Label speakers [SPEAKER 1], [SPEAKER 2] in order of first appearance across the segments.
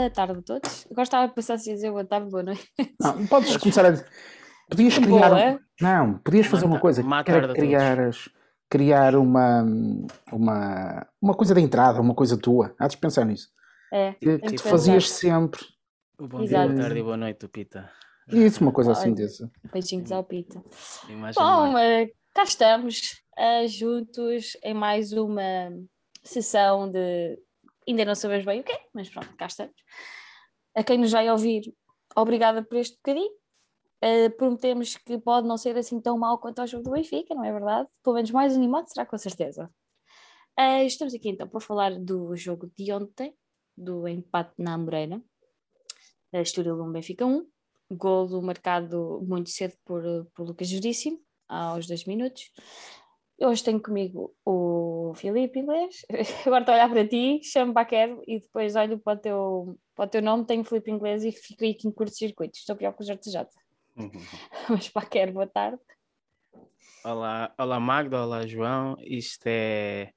[SPEAKER 1] Boa tarde a todos. Gostava de passar a dizer boa tarde, boa noite.
[SPEAKER 2] Não, podes começar a. Podias criar.
[SPEAKER 1] Boa.
[SPEAKER 2] Não, podias fazer uma coisa.
[SPEAKER 3] Má
[SPEAKER 2] que era
[SPEAKER 3] tarde a
[SPEAKER 2] criares, criar uma, uma, uma coisa de entrada, uma coisa tua. Há de pensar nisso.
[SPEAKER 1] É,
[SPEAKER 2] Que, que tu
[SPEAKER 1] pensar.
[SPEAKER 2] fazias sempre.
[SPEAKER 3] O bom dia,
[SPEAKER 1] Exato.
[SPEAKER 3] boa tarde e boa noite, Pita.
[SPEAKER 2] Isso, uma coisa assim dessa.
[SPEAKER 1] beijinhos ao Pita. Bom, eh, cá estamos eh, juntos em mais uma sessão de. Ainda não sabemos bem o quê, mas pronto, cá estamos. A quem nos vai ouvir, obrigada por este bocadinho. Eh, prometemos que pode não ser assim tão mal quanto ao jogo do Benfica, não é verdade? Pelo menos mais animado será com certeza. Eh, estamos aqui então para falar do jogo de ontem, do empate na Moreira, a Estoril 1 Benfica 1, golo marcado muito cedo por, por Lucas Veríssimo, aos dois minutos. Hoje tenho comigo o Filipe Inglês, agora estou a olhar para ti, chamo Baquero e depois olho para o teu, para o teu nome, tenho Filipe Inglês e fico aí em curto-circuito, estou pior que o JJ.
[SPEAKER 3] Uhum.
[SPEAKER 1] Mas Baquero, boa tarde.
[SPEAKER 3] Olá, olá Magda, olá João. Isto é.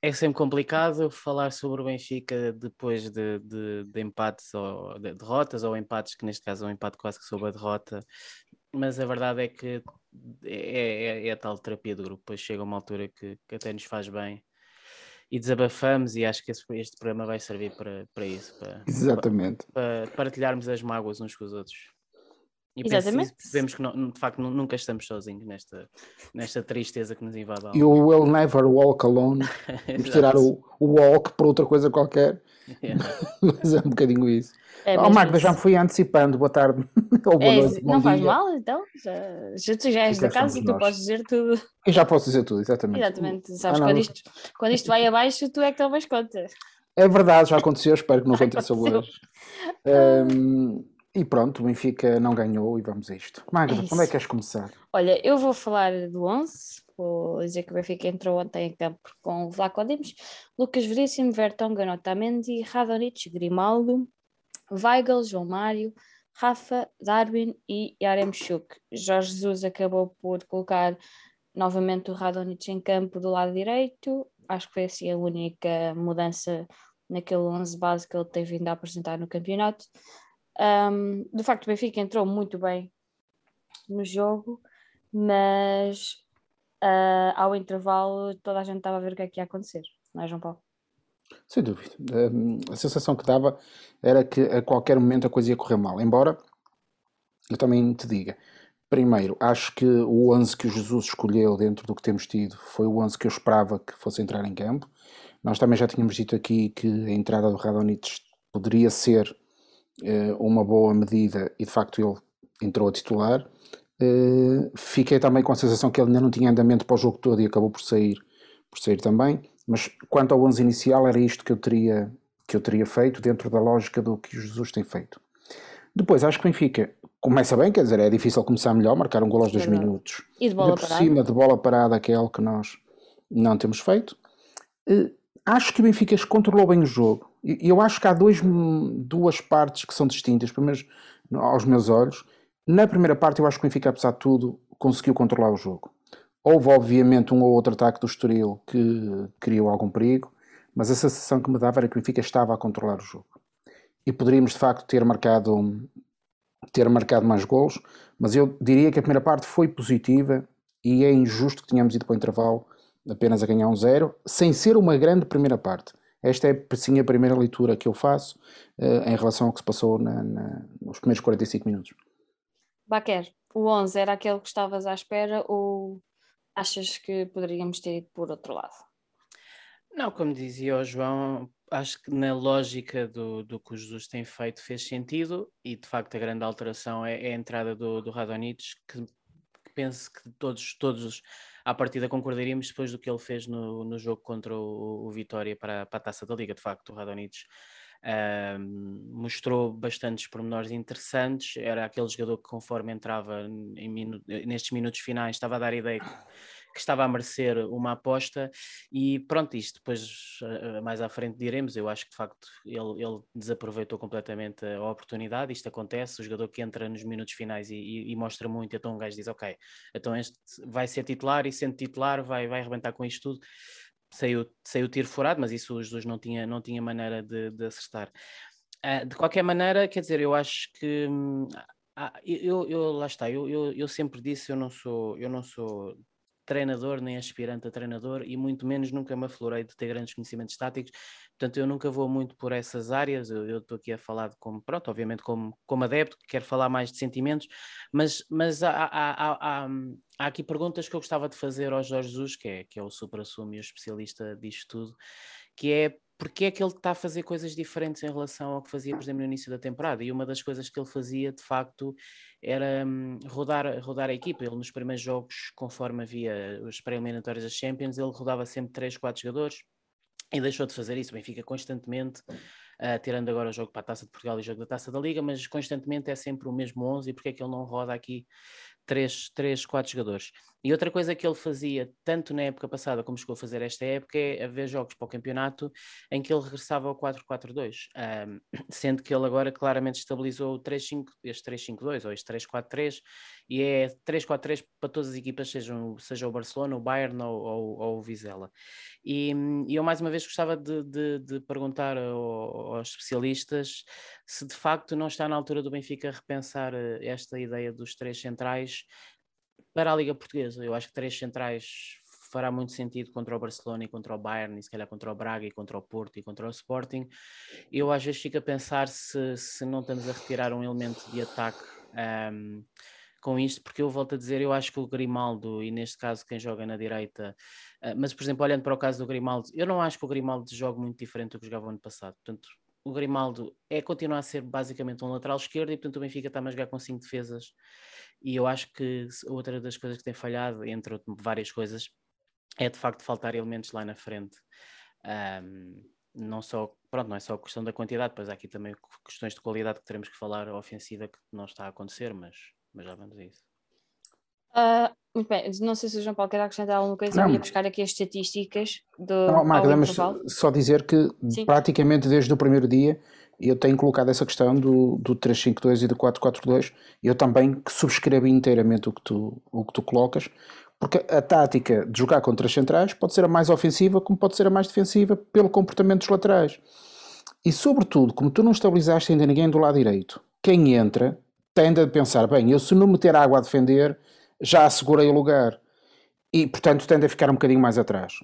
[SPEAKER 3] É sempre complicado falar sobre o Benfica depois de, de, de empates ou de derrotas, ou empates, que neste caso é um empate quase que sobre a derrota, mas a verdade é que é, é, é a tal terapia do grupo, depois chega uma altura que, que até nos faz bem e desabafamos, e acho que esse- este programa vai servir para, para isso, para,
[SPEAKER 2] Exatamente.
[SPEAKER 3] para partilharmos as mágoas uns com os outros. E
[SPEAKER 1] Exatamente.
[SPEAKER 3] Vemos que não- de facto nu- nunca estamos sozinhos nesta, nesta tristeza que nos invade.
[SPEAKER 2] E o Will Never Walk Alone. Vamos tirar o, o walk por outra coisa qualquer. Mas é um bocadinho isso.
[SPEAKER 1] É
[SPEAKER 2] oh, Magda, já me fui antecipando. Boa tarde. Ou boa
[SPEAKER 1] É,
[SPEAKER 2] noite. bom
[SPEAKER 1] não faz
[SPEAKER 2] dia.
[SPEAKER 1] mal, então, já, já tu já és da casa e tu
[SPEAKER 2] nós.
[SPEAKER 1] podes dizer tudo.
[SPEAKER 2] Eu já posso dizer tudo, exatamente.
[SPEAKER 1] Exatamente, sabes,
[SPEAKER 2] Ah,
[SPEAKER 1] quando, isto, quando isto vai abaixo, tu é que tomas conta.
[SPEAKER 2] É verdade, já aconteceu, espero que não aconteça hoje. Ahm, e pronto, o Benfica não ganhou e vamos a isto. Magda,
[SPEAKER 1] É
[SPEAKER 2] onde é que queres começar?
[SPEAKER 1] Olha, eu vou falar do 11, vou dizer que o Benfica entrou ontem em campo com o Vlaco Dimos, Lucas Veríssimo, Vertonghen, Otamendi, Radonich, Grimaldo, Weigl, João Mário, Rafa, Darwin e Yaremchuk. Jorge Jesus acabou por colocar novamente o Radonich em campo do lado direito, acho que foi assim a única mudança naquele 11 base que ele tem vindo a apresentar no campeonato. Um, de facto, o Benfica entrou muito bem no jogo, mas ah, ao intervalo toda a gente estava a ver o que é que ia acontecer, não é, João Paulo?
[SPEAKER 2] Sem dúvida. Ahm, a sensação que dava era que a qualquer momento a coisa ia correr mal. Embora eu também te diga, primeiro, acho que o 11 que o Jesus escolheu dentro do que temos tido foi o 11 que eu esperava que fosse entrar em campo. Nós também já tínhamos dito aqui que a entrada do Radonich poderia ser eh, uma boa medida e de facto ele entrou a titular. Eh, fiquei também com a sensação que ele ainda não tinha andamento para o jogo todo e acabou por sair, por sair também. Mas quanto ao 11 inicial, era isto que eu teria, que eu teria feito dentro da lógica do que Jesus tem feito. Depois, acho que o Benfica começa bem, quer dizer, é difícil começar melhor, marcar um gol aos dois minutos.
[SPEAKER 1] E de bola
[SPEAKER 2] Ainda por
[SPEAKER 1] parada?
[SPEAKER 2] cima de bola parada, que é algo que nós não temos feito. Eh, acho que o Benfica controlou bem o jogo. Eu acho que há dois, duas partes que são distintas, pelo menos aos meus olhos. Na primeira parte, eu acho que o Benfica, apesar de tudo, conseguiu controlar o jogo. Houve, obviamente, um ou outro ataque do Estoril que criou algum perigo, mas a sensação que me dava era que o Benfica estava a controlar o jogo. E poderíamos, de facto, ter marcado, ter marcado mais gols, mas eu diria que a primeira parte foi positiva e é injusto que tenhamos ido para o intervalo apenas a ganhar um zero, sem ser uma grande primeira parte. Esta é sim a primeira leitura que eu faço eh, em relação ao que se passou na- na- nos primeiros 45 minutos.
[SPEAKER 1] Baquer, o 11 era aquele que estavas à espera ou achas que poderíamos ter ido por outro lado?
[SPEAKER 3] Não, como dizia o João, acho que na lógica do, do que o Jesus tem feito fez sentido e de facto a grande alteração é, é a entrada do, do Radonich, que, penso que todos, todos à partida concordaríamos depois do que ele fez no, no jogo contra o, o Vitória para, para a Taça da Liga, de facto, o Radonich mostrou bastantes pormenores interessantes, era aquele jogador que conforme entrava minu- nestes minutos finais estava a dar ideia que, que estava a merecer uma aposta. E pronto, isto depois mais à frente diremos, eu acho que de facto ele, ele desaproveitou completamente a oportunidade, isto acontece, o jogador que entra nos minutos finais e, e- e mostra muito, então um gajo diz, ok, então este vai ser titular e sendo titular vai, vai arrebentar com isto tudo. Saiu, saiu tiro furado, mas isso os dois não tinha, não tinha maneira de, de acertar. Uh, de qualquer maneira, quer dizer, eu acho que hum, eu, eu, lá está, eu, eu, eu sempre disse, eu não sou, eu não sou treinador nem aspirante a treinador e muito menos nunca me aflorei de ter grandes conhecimentos táticos, portanto eu nunca vou muito por essas áreas, eu estou aqui a falar como, pronto, obviamente como, como adepto, que quero falar mais de sentimentos, mas, mas há, há, há, há, aqui perguntas que eu gostava de fazer ao Jorge Jesus, que é, que é o supra-sumo e o especialista disto tudo, que é porque é que ele está a fazer coisas diferentes em relação ao que fazia, por exemplo, no início da temporada. E uma das coisas que ele fazia, de facto, era hum, rodar, rodar a equipa. Ele, nos primeiros jogos, conforme havia os pré-eliminatórios das Champions, ele rodava sempre 3, 4 jogadores e deixou de fazer isso. O Benfica constantemente, uh, tirando agora o jogo para a Taça de Portugal e o jogo da Taça da Liga, mas constantemente é sempre o mesmo 11. E porque é que ele não roda aqui três, três, quatro jogadores. E outra coisa que ele fazia, tanto na época passada como chegou a fazer esta época, é haver jogos para o campeonato em que ele regressava ao 4-4-2, um, sendo que ele agora claramente estabilizou o 3-5, este 3-5-2 ou este 3-4-3, e é 3-4-3 para todas as equipas, sejam, seja o Barcelona, o Bayern ou, ou, ou o Vizela. E, e, eu mais uma vez gostava de, de, de perguntar ao, aos especialistas se de facto não está na altura do Benfica repensar eh, esta ideia dos três centrais para a Liga Portuguesa. Eu acho que três centrais fará muito sentido contra o Barcelona e contra o Bayern, e se calhar contra o Braga e contra o Porto e contra o Sporting. Eu às vezes fico a pensar se, se não estamos a retirar um elemento de ataque um, com isto, porque eu volto a dizer, eu acho que o Grimaldo, e neste caso quem joga na direita, uh, mas por exemplo, olhando para o caso do Grimaldo, eu não acho que o Grimaldo jogue muito diferente do que jogava ano passado. Portanto, o Grimaldo é continuar a ser basicamente um lateral esquerdo e portanto o Benfica está a jogar com cinco defesas e eu acho que outra das coisas que tem falhado, entre várias coisas, é de facto faltar elementos lá na frente. Um, não só, pronto, não é só questão da quantidade, pois há aqui também questões de qualidade que teremos que falar ofensiva que não está a acontecer, mas, mas já vamos a isso.
[SPEAKER 1] Uh, muito bem, não sei se o João Paulo quer acrescentar alguma coisa, não. eu ia buscar aqui as estatísticas do.
[SPEAKER 2] Não, Magda, mas só dizer que Sim. praticamente desde o primeiro dia eu tenho colocado essa questão do, do 352 e do 442. Eu também subscrevo inteiramente o que, tu, o que tu colocas, porque a tática de jogar contra as centrais pode ser a mais ofensiva, como pode ser a mais defensiva, pelo comportamento dos laterais. E sobretudo, como tu não estabilizaste ainda ninguém do lado direito, quem entra tende a pensar: bem, eu se não meter água a defender, já assegurei o lugar. E portanto tende a ficar um bocadinho mais atrás.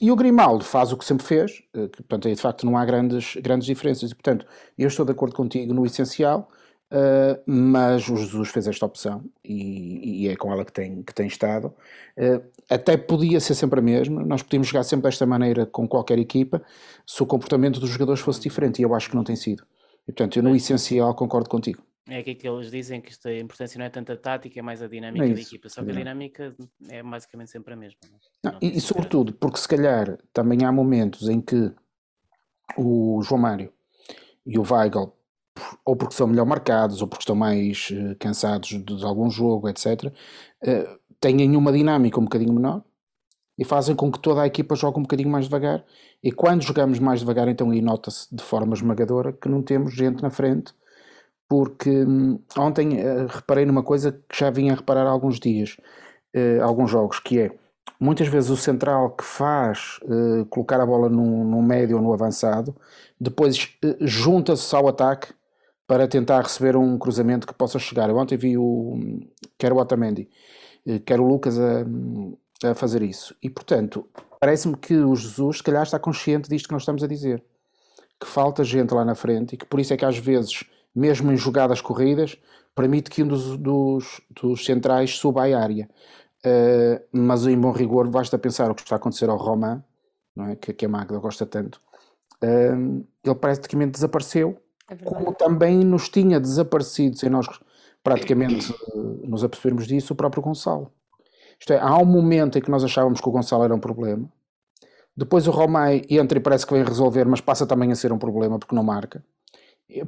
[SPEAKER 2] E o Grimaldo faz o que sempre fez, eh, que, portanto, aí de facto não há grandes, grandes diferenças. E, portanto, eu estou de acordo contigo no essencial, uh, mas o Jesus fez esta opção e, e, é com ela que tem, que tem estado. Uh, até podia ser sempre a mesma, nós podíamos jogar sempre desta maneira com qualquer equipa, se o comportamento dos jogadores fosse diferente, e eu acho que não tem sido. E, portanto, eu no essencial concordo contigo.
[SPEAKER 3] É que eles dizem que a importância não é tanto a tática, é mais a dinâmica é da equipa. Só que a dinâmica é basicamente sempre a mesma.
[SPEAKER 2] Não, e, e sobretudo, porque se calhar também há momentos em que o João Mário e o Weigl, ou porque são melhor marcados, ou porque estão mais uh, cansados de, algum jogo, etc., eh, têm uma dinâmica um bocadinho menor e fazem com que toda a equipa jogue um bocadinho mais devagar. E quando jogamos mais devagar, então aí nota-se de forma esmagadora que não temos gente na frente porque hum, ontem uh, reparei numa coisa que já vinha a reparar há alguns dias, uh, alguns jogos, que é muitas vezes o central que faz uh, colocar a bola no, no, médio ou no avançado, depois junta-se ao ataque para tentar receber um cruzamento que possa chegar. Eu ontem vi o quer o Otamendi, quer o Lucas a, a fazer isso. E portanto, parece-me que o Jesus se calhar está consciente disto que nós estamos a dizer. Que falta gente lá na frente e que por isso é que às vezes mesmo em jogadas corridas, permite que um dos, dos, dos centrais suba à área. Uh, mas em bom rigor, basta pensar o que está a acontecer ao Roman, é? que, que a Magda gosta tanto. Uh, ele praticamente desapareceu, é como também nos tinha desaparecido, sem nós praticamente nos apercebermos disso, o próprio Gonçalo. Isto é, há um momento em que nós achávamos que o Gonçalo era um problema, depois o Romay entra e parece que vem resolver, mas passa também a ser um problema porque não marca.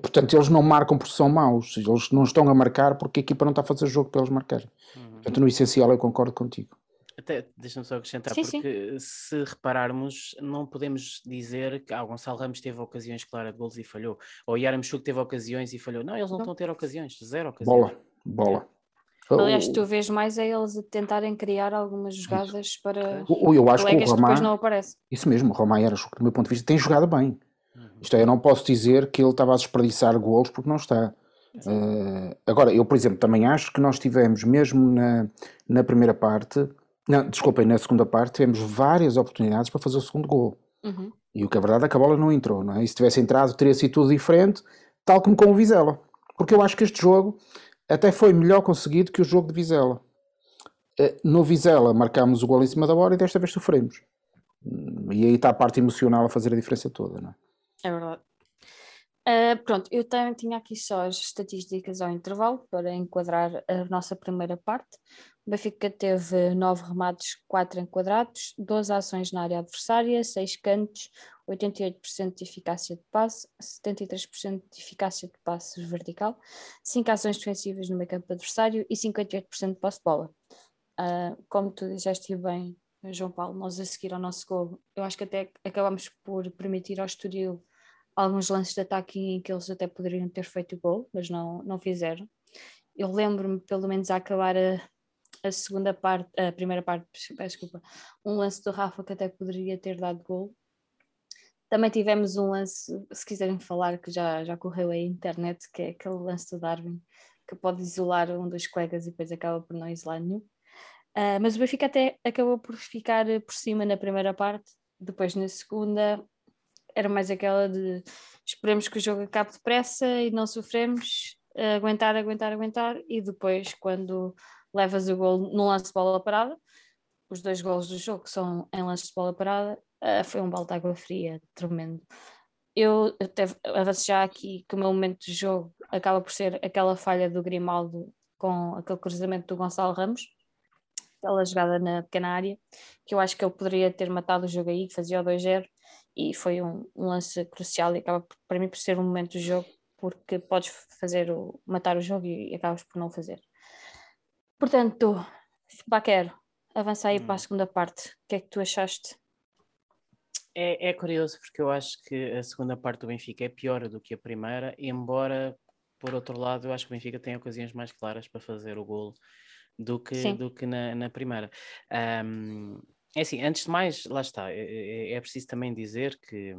[SPEAKER 2] Portanto, eles não marcam porque são maus, eles não estão a marcar porque a equipa não está a fazer jogo para eles marcarem. Uhum. Portanto, no essencial, eu concordo contigo.
[SPEAKER 3] Até, deixa-me só acrescentar, sim, porque sim. se repararmos, não podemos dizer que ah, o Gonçalo Ramos teve ocasiões claras de golos e falhou, ou o Yaramchuk teve ocasiões e falhou. Não, eles não, não, estão a ter ocasiões, zero ocasiões.
[SPEAKER 2] Bola, bola.
[SPEAKER 1] Aliás, tu vês mais a eles a tentarem criar algumas jogadas isso. para
[SPEAKER 2] eu acho que o Roma,
[SPEAKER 1] depois não aparece.
[SPEAKER 2] Isso mesmo, o Roma era, do meu ponto de vista, tem jogado bem. Uhum. Isto é, eu não posso dizer que ele estava a desperdiçar golos porque não está. Uh, agora, eu, por exemplo, também acho que nós tivemos, mesmo na, na primeira parte, não, desculpem, na segunda parte, tivemos várias oportunidades para fazer o segundo gol. Uhum. E o que é verdade é que a bola não entrou, não é? E se tivesse entrado, teria sido tudo diferente, tal como com o Vizela. Porque eu acho que este jogo até foi melhor conseguido que o jogo de Vizela. Uh, no Vizela marcámos o gol em cima da bola e desta vez sofremos. E aí está a parte emocional a fazer a diferença toda, não é?
[SPEAKER 1] É verdade. Uh, pronto, eu também tinha aqui só as estatísticas ao intervalo para enquadrar a nossa primeira parte. O Benfica teve 9 remates, 4 enquadrados, 12 ações na área adversária, 6 cantos, 88% de eficácia de passe, 73% de eficácia de passe vertical, 5 ações defensivas no meio campo adversário e 58% de posse de bola. Uh, como tu disseste bem, João Paulo, nós a seguir ao nosso gol, eu acho que até acabamos por permitir ao Estoril alguns lances de ataque em que eles até poderiam ter feito gol, mas não, não fizeram. Eu lembro-me, pelo menos, a acabar a, a segunda parte, a primeira parte, desculpa, um lance do Rafa que até poderia ter dado gol. Também tivemos um lance, se quiserem falar, que já, já correu aí na internet, que é aquele lance do Darwin, que pode isolar um dos colegas e depois acaba por não isolar nenhum. Uh, mas o Benfica até acabou por ficar por cima na primeira parte, depois na segunda era mais aquela de esperemos que o jogo acabe depressa e não sofremos, aguentar, aguentar, aguentar, e depois, quando levas o gol no lance de bola parada, os dois gols do jogo são em lance de bola parada, uh, foi um balde de água fria tremendo. Eu até avanço já aqui que o meu momento de jogo acaba por ser aquela falha do Grimaldo com aquele cruzamento do Gonçalo Ramos, aquela jogada na pequena área, que eu acho que ele poderia ter matado o jogo aí, que fazia o 2-0, e foi um, um, lance crucial e acaba para mim por ser um momento do jogo porque podes fazer o, matar o jogo e acabas por não fazer. Portanto, Baquero, avança aí hum. para a hum. segunda parte. O que é que tu achaste?
[SPEAKER 3] É, é, curioso porque eu acho que a segunda parte do Benfica é pior do que a primeira, embora, por outro lado, eu acho que o Benfica tem ocasiões mais claras para fazer o golo do que, do que na, na primeira. Um, é assim, antes de mais, lá está, é, é, é preciso também dizer que,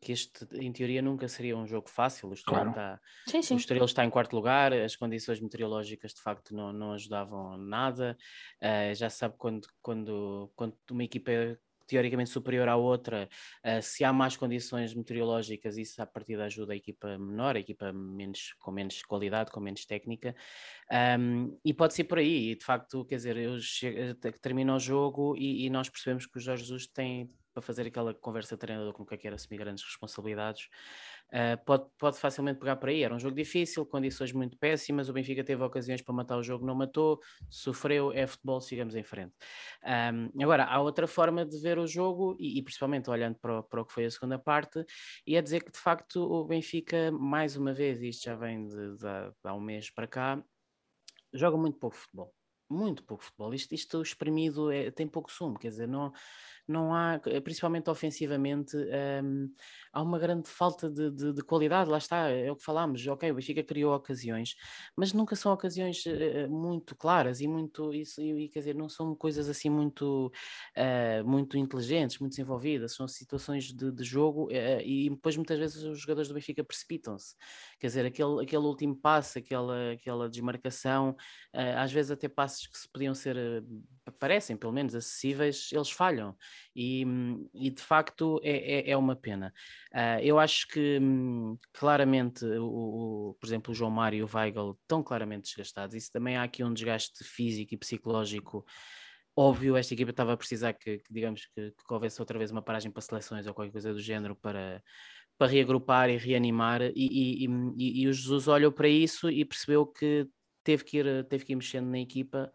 [SPEAKER 3] que este, em teoria, nunca seria um jogo fácil. O Estoril, claro. está, sim, sim. O Estoril está em quarto lugar, as condições meteorológicas de facto não, não ajudavam nada. Uh, já sabe quando, quando, quando uma equipa teoricamente superior à outra, uh, se há más condições meteorológicas, isso a partir da ajuda a equipa menor, a equipa menos, com menos qualidade, com menos técnica, um, e pode ser por aí, e de facto, quer dizer, eu chego, termina o jogo e, e nós percebemos que o Jorge Jesus tem para fazer aquela conversa de treinador com quem quer assumir grandes responsabilidades, uh, pode, pode facilmente pegar por aí. Era um jogo difícil, condições muito péssimas, o Benfica teve ocasiões para matar o jogo, não matou, sofreu, é futebol, sigamos em frente. Um, agora, há outra forma de ver o jogo, e, e principalmente olhando para o, para o, que foi a segunda parte, e é dizer que de facto o Benfica, mais uma vez, isto já vem de, de, de há um mês para cá, joga muito pouco futebol muito pouco futebol. Isto, isto é, tem pouco sumo, quer dizer, não, não há, eh, principalmente ofensivamente, um, há uma grande falta de, de, de, qualidade, lá está, é o que falámos, ok, o Benfica criou ocasiões, mas nunca são ocasiões uh, muito claras e muito, isso, e, quer dizer, não são coisas assim muito, uh, muito inteligentes, muito desenvolvidas, são situações de, de jogo uh, e depois muitas vezes os jogadores do Benfica precipitam-se, quer dizer, aquele, aquele último passe, aquela, aquela desmarcação, às vezes até passes que se podiam ser, parecem pelo menos acessíveis, eles falham e, e de facto é, é, é uma pena. Uh, eu acho que hum, claramente, o, o, por exemplo, o João Mário e o Weigl estão claramente desgastados. Isso também há aqui um desgaste físico e psicológico óbvio, esta equipa estava a precisar que, que digamos, que, que, houvesse outra vez uma paragem para seleções ou qualquer coisa do género para, para reagrupar e reanimar, e, e, e, e o Jesus olhou para isso e percebeu que teve que ir, teve que ir mexendo na equipa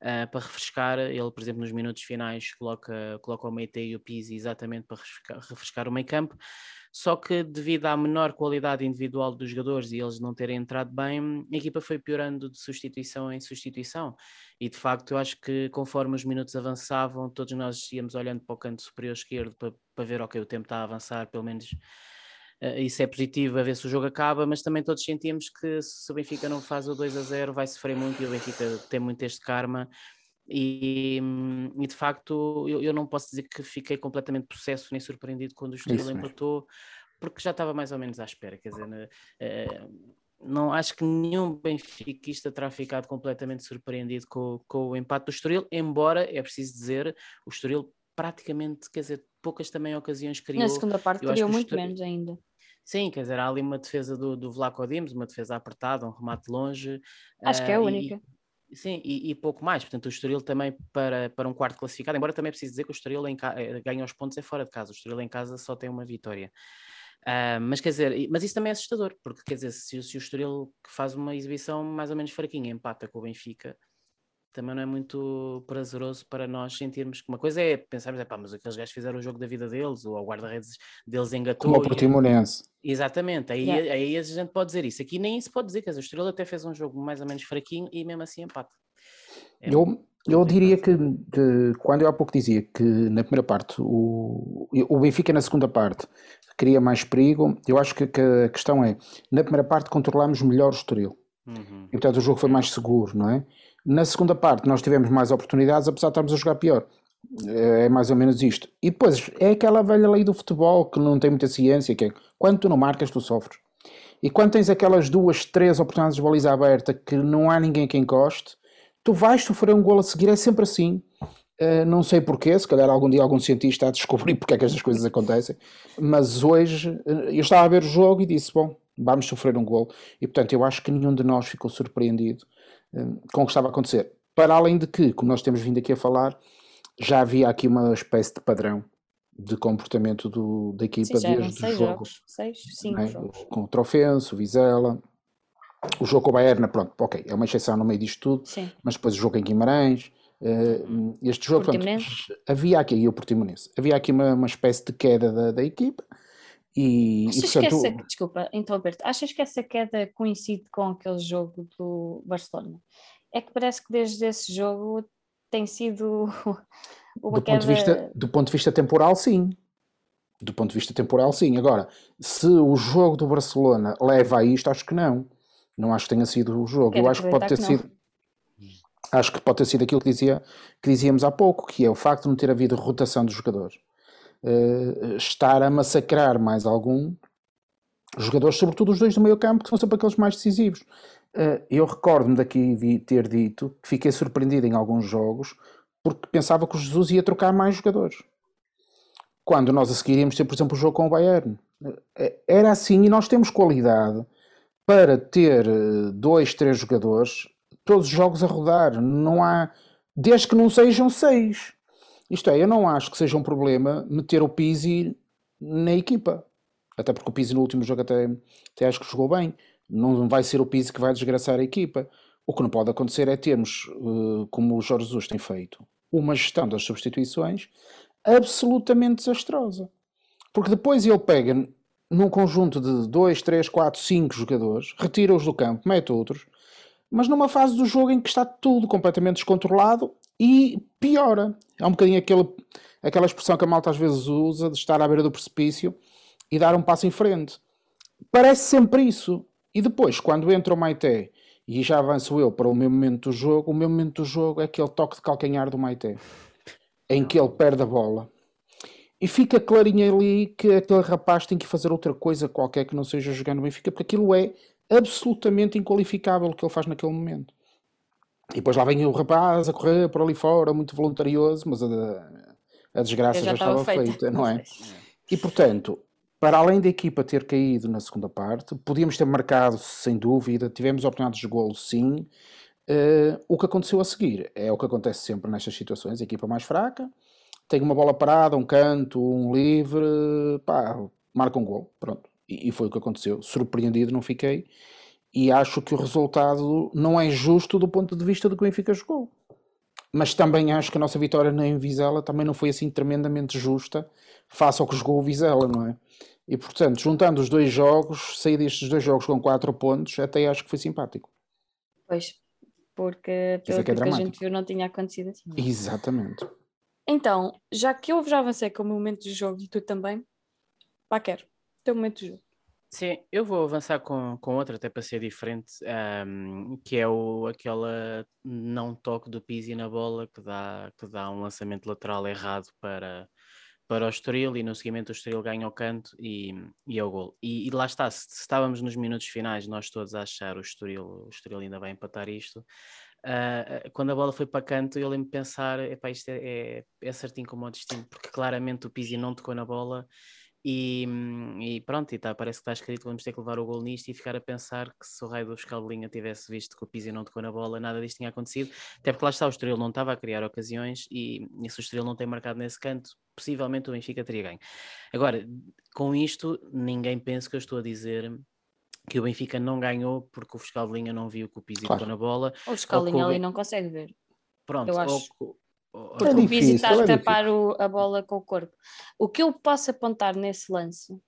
[SPEAKER 3] uh, para refrescar. Ele, por exemplo, nos minutos finais coloca, coloca o Meite e o Pizzi exatamente para refrescar, refrescar o meio campo. Só que devido à menor qualidade individual dos jogadores e eles não terem entrado bem, a equipa foi piorando de substituição em substituição. E de facto, eu acho que conforme os minutos avançavam, todos nós íamos olhando para o canto superior esquerdo para, para ver, ok, o tempo está a avançar, pelo menos isso é positivo a ver se o jogo acaba, mas também todos sentimos que se o Benfica não faz o 2 a 0 vai sofrer muito e o Benfica tem muito este karma. E, e de facto, eu, eu, não posso dizer que fiquei completamente possesso nem surpreendido quando o Estoril empatou, porque já estava mais ou menos à espera. Quer dizer, uh, não acho que nenhum benfiquista terá ficado completamente surpreendido com, com o empate do Estoril, embora é preciso dizer, o Estoril praticamente, quer dizer, poucas também ocasiões criou.
[SPEAKER 1] Na segunda parte criou muito Estoril... menos ainda.
[SPEAKER 3] Sim, quer dizer, há ali uma defesa do, do Vlaco Dimos, uma defesa apertada, um remate longe.
[SPEAKER 1] Acho uh, que é a única.
[SPEAKER 3] E, sim, e, e, pouco mais. Portanto, o Estoril também para, para um quarto classificado, embora também preciso dizer que o Estoril em, eh, ganha os pontos é fora de casa. O Estoril em casa só tem uma vitória. Uh, mas quer dizer, mas isso também é assustador, porque quer dizer, se, se o Estoril que faz uma exibição mais ou menos fraquinha empata com o Benfica, também não é muito prazeroso para nós sentirmos que uma coisa é pensarmos, é pá, mas aqueles gajos fizeram o jogo da vida deles, ou o guarda-redes deles engatou.
[SPEAKER 2] Como o Portimonense.
[SPEAKER 3] E... Exatamente, aí, yeah. aí a gente pode dizer isso. Aqui nem se pode dizer, que o Estoril até fez um jogo mais ou menos fraquinho e mesmo assim empata.
[SPEAKER 2] É eu, eu diria que, de, quando eu há pouco dizia que na primeira parte o, o Benfica na segunda parte cria mais perigo, eu acho que, que a questão é, na primeira parte controlámos melhor o Estoril. Uhum. E portanto o jogo foi mais seguro, não é? Na segunda parte nós tivemos mais oportunidades, apesar de estarmos a jogar pior. É, é mais ou menos isto. E depois é aquela velha lei do futebol que não tem muita ciência, que é quando tu não marcas, tu sofres. E quando tens aquelas duas, três oportunidades de baliza aberta que não há ninguém que encoste, tu vais sofrer um gol a seguir, é sempre assim. Uh, não sei porquê, se calhar algum dia algum cientista a descobrir porque é que estas coisas acontecem, mas hoje uh, eu estava a ver o jogo e disse: Bom, vamos sofrer um gol. E portanto, eu acho que nenhum de nós ficou surpreendido com o que estava a acontecer. Para além de que, como nós temos vindo aqui a falar, já havia aqui uma espécie de padrão de comportamento do, da equipa
[SPEAKER 1] Sim, desde o jogo. Jogos, seis, cinco é? jogos.
[SPEAKER 2] Com o Trofenso, o Vizela, o jogo com o Bayern, pronto, ok, é uma exceção no meio disto tudo, Sim. mas depois o jogo em Guimarães, uh, este jogo, pronto, havia aqui, e o Portimonense, havia aqui uma, uma espécie de queda da, da equipa, e,
[SPEAKER 1] Achas e, portanto, que essa, desculpa, então Alberto, achas que essa queda coincide com aquele jogo do Barcelona? É que parece que desde esse jogo tem sido
[SPEAKER 2] uma do queda... Ponto de vista, do ponto de vista temporal, sim. Do ponto de vista temporal, sim. Agora, se o jogo do Barcelona leva a isto, acho que não. Não acho que tenha sido o jogo. Quero Eu acho que pode ter que sido. Acho que pode ter sido aquilo que, dizia, que dizíamos há pouco, que é o facto de não ter havido rotação dos jogadores. Uh, estar a massacrar mais algum jogadores, sobretudo os dois do meio campo, que são sempre aqueles mais decisivos. Uh, eu recordo-me daqui de ter dito que fiquei surpreendido em alguns jogos porque pensava que o Jesus ia trocar mais jogadores. Quando nós a seguir íamos ter, por exemplo, o jogo com o Bayern. Eh, era assim e nós temos qualidade para ter eh, dois, três jogadores, todos os jogos a rodar. Não há. Desde que não sejam seis. Isto é, eu não acho que seja um problema meter o Pizzi na equipa. Até porque o Pizzi no último jogo até, até acho que jogou bem. Não vai ser o Pizzi que vai desgraçar a equipa. O que não pode acontecer é termos, eh, como o Jorge Jesus tem feito, uma gestão das substituições absolutamente desastrosa. Porque depois ele pega num conjunto de 2, 3, 4, 5 jogadores, retira-os do campo, mete outros, mas numa fase do jogo em que está tudo completamente descontrolado e piora. É um bocadinho aquele, aquela expressão que a malta às vezes usa de estar à beira do precipício e dar um passo em frente. Parece sempre isso. E depois, quando entra o Maité e já avanço eu para o meu momento do jogo, o meu momento do jogo é aquele toque de calcanhar do Maité, em que ele perde a bola e fica clarinho ali que aquele rapaz tem que fazer outra coisa qualquer que não seja jogar no Benfica, porque aquilo é absolutamente inqualificável o que ele faz naquele momento. E depois lá vem o rapaz a correr por ali fora, muito voluntarioso, mas a, a desgraça já, já, estava feita, feita não é? E portanto, para além da equipa ter caído na segunda parte, podíamos ter marcado sem dúvida, tivemos oportunidades de golo sim. Uh, o que aconteceu a seguir é o que acontece sempre nestas situações: a equipa mais fraca, tem uma bola parada, um canto, um livre, pá, marca um gol, pronto. E, e, foi o que aconteceu. Surpreendido não fiquei. E acho que o resultado não é justo do ponto de vista do que o Benfica jogou. Mas também acho que a nossa vitória na Vizela também não foi assim tremendamente justa face ao que jogou o Vizela, não é? E portanto, juntando os dois jogos, sair destes dois jogos com quatro pontos, até acho que foi simpático.
[SPEAKER 1] Pois, porque pelo é que, é que a gente viu não tinha acontecido assim.
[SPEAKER 2] Exatamente.
[SPEAKER 1] Então, já que eu já avancei com o momento do jogo e tu também, pá, quero. Teu momento do jogo.
[SPEAKER 3] Sim, eu vou avançar com, com outra, até para ser diferente, um, que é o, aquela não toque do Pizzi na bola que dá, que dá um lançamento lateral errado para, para o Estoril e no seguimento o Estoril ganha o canto e, e é o gol. E, e lá está, se, se estávamos nos minutos finais, nós todos a achar o Estoril, o Estoril ainda vai empatar isto, Uh, quando a bola foi para canto, eu lembro de pensar: isto é, é, é certinho como o destino, porque claramente o Pizzi não tocou na bola e, e pronto, e tá, parece que está escrito: vamos ter que levar o gol nisto e ficar a pensar que se o raio do Escaldelinha tivesse visto que o Pizzi não tocou na bola, nada disto tinha acontecido. Até porque lá está, o Estoril não estava a criar ocasiões e, e se o Estoril não tem marcado nesse canto, possivelmente o Benfica teria ganho. Agora, com isto, ninguém pensa que eu estou a dizer que o Benfica não ganhou porque o fiscal de linha não viu que o Pizzi claro. na bola.
[SPEAKER 1] O fiscal de linha ali não consegue ver.
[SPEAKER 3] Pronto,
[SPEAKER 1] eu acho. Ou, porque é o Pizzi está a é tapar o, a bola com o corpo. O que eu posso apontar nesse lance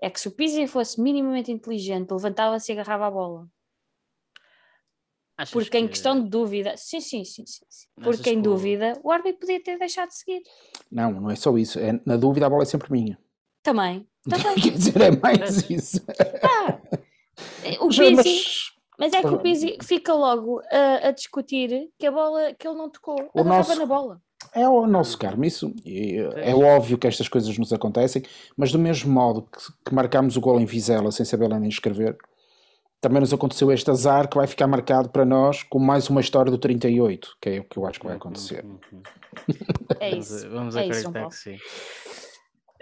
[SPEAKER 1] é que se o Pizzi fosse minimamente inteligente, levantava-se e agarrava a bola. Achas porque em questão de dúvida, sim, sim, sim, sim. Porque em dúvida, o árbitro podia ter deixado de seguir.
[SPEAKER 2] Não, não é só isso. É, na dúvida a bola é sempre minha.
[SPEAKER 1] Também. Também.
[SPEAKER 2] Quer dizer, é mais isso.
[SPEAKER 1] Ah, o Pizzi, mas, mas, é que o Pizzi fica logo a, a, discutir que a bola que ele não tocou, o nosso, na bola.
[SPEAKER 2] É o nosso karma, isso é, é óbvio que estas coisas nos acontecem, mas do mesmo modo que, que marcámos o gol em Vizela sem saber nem escrever, também nos aconteceu este azar que vai ficar marcado para nós com mais uma história do 38, que é o que eu acho que vai acontecer.
[SPEAKER 1] É isso.
[SPEAKER 3] Vamos, vamos
[SPEAKER 1] é
[SPEAKER 3] acreditar isso, que sim.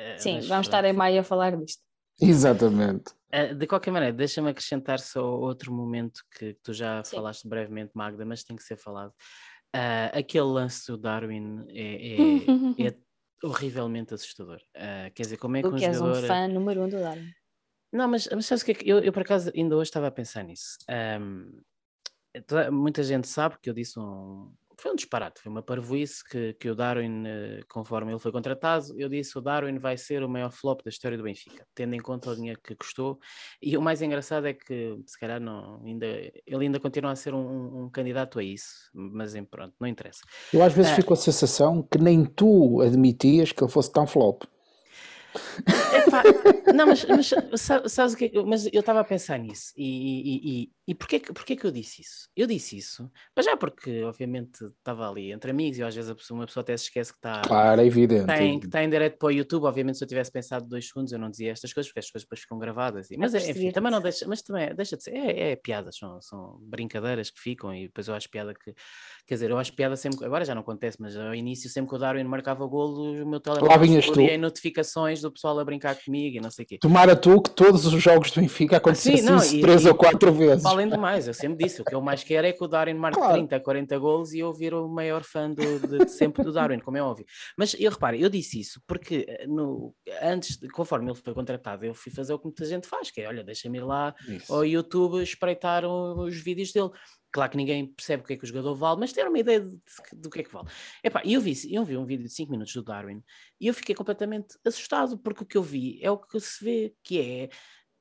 [SPEAKER 1] É, Sim, vamos estar em maio a falar disto.
[SPEAKER 2] Exatamente.
[SPEAKER 3] Eh, de qualquer maneira, deixa-me acrescentar só outro momento que tu já Sim. falaste brevemente, Magda, mas tem que ser falado. Uh, aquele lance do Darwin é, é, é horrivelmente assustador. Uh, quer dizer, como é que
[SPEAKER 1] o que
[SPEAKER 3] um jogador...
[SPEAKER 1] és um fã número um do Darwin.
[SPEAKER 3] Não, mas, mas sabes o que é que... Eu, eu, por acaso, ainda hoje estava a pensar nisso. Um, muita gente sabe que eu disse um, foi um disparate, foi uma parvoíce que, que o Darwin, eh, conforme ele foi contratado, eu disse o Darwin vai ser o maior flop da história do Benfica, tendo em conta o dinheiro que custou. E o mais engraçado é que, se calhar, não, ainda, ele ainda continua a ser um, um candidato a isso, mas pronto, não interessa.
[SPEAKER 2] Eu às vezes ah, fico com a sensação que nem tu admitias que ele fosse tão flop.
[SPEAKER 3] Epá, não, mas, mas sabes o que é Mas eu estava a pensar nisso. E, e, e, e porquê, porquê que eu disse isso? Eu disse isso, mas já porque, obviamente, estava ali entre amigos e às vezes pessoa, uma pessoa até se esquece que está.
[SPEAKER 2] Claro, é evidente.
[SPEAKER 3] Está em, que está em direto para o YouTube. Obviamente, se eu tivesse pensado dois segundos, eu não dizia estas coisas, porque as coisas depois ficam gravadas. Mas, é enfim, também não deixa, mas também deixa de ser. É, é piadas, são, são brincadeiras que ficam e depois eu acho piada que. Quer dizer, eu acho piada sempre. Agora já não acontece, mas ao início, sempre que o Darwin marcava golo, o meu telemóvel
[SPEAKER 2] em
[SPEAKER 3] notificações do pessoal a brincar comigo e não sei o quê.
[SPEAKER 2] Tomara tu que todos os jogos do Benfica acontecessem ah, isso três ou quatro vezes.
[SPEAKER 3] Além do mais, eu sempre disse, o que eu mais quero é que o Darwin marque claro. 30, 40 gols e eu vir o maior fã do, de, de, sempre do Darwin, como é óbvio. Mas eu repare, eu disse isso porque eh, no, antes, conforme ele foi contratado, eu fui fazer o que muita gente faz, que é, olha, deixa-me ir lá isso. ao YouTube espreitar os vídeos dele. Claro que ninguém percebe o que é que o jogador vale, mas ter uma ideia de, de, do que é que vale. Epá, eu vi, eu vi um vídeo de 5 minutos do Darwin e eu fiquei completamente assustado, porque o que eu vi é o que se vê, que é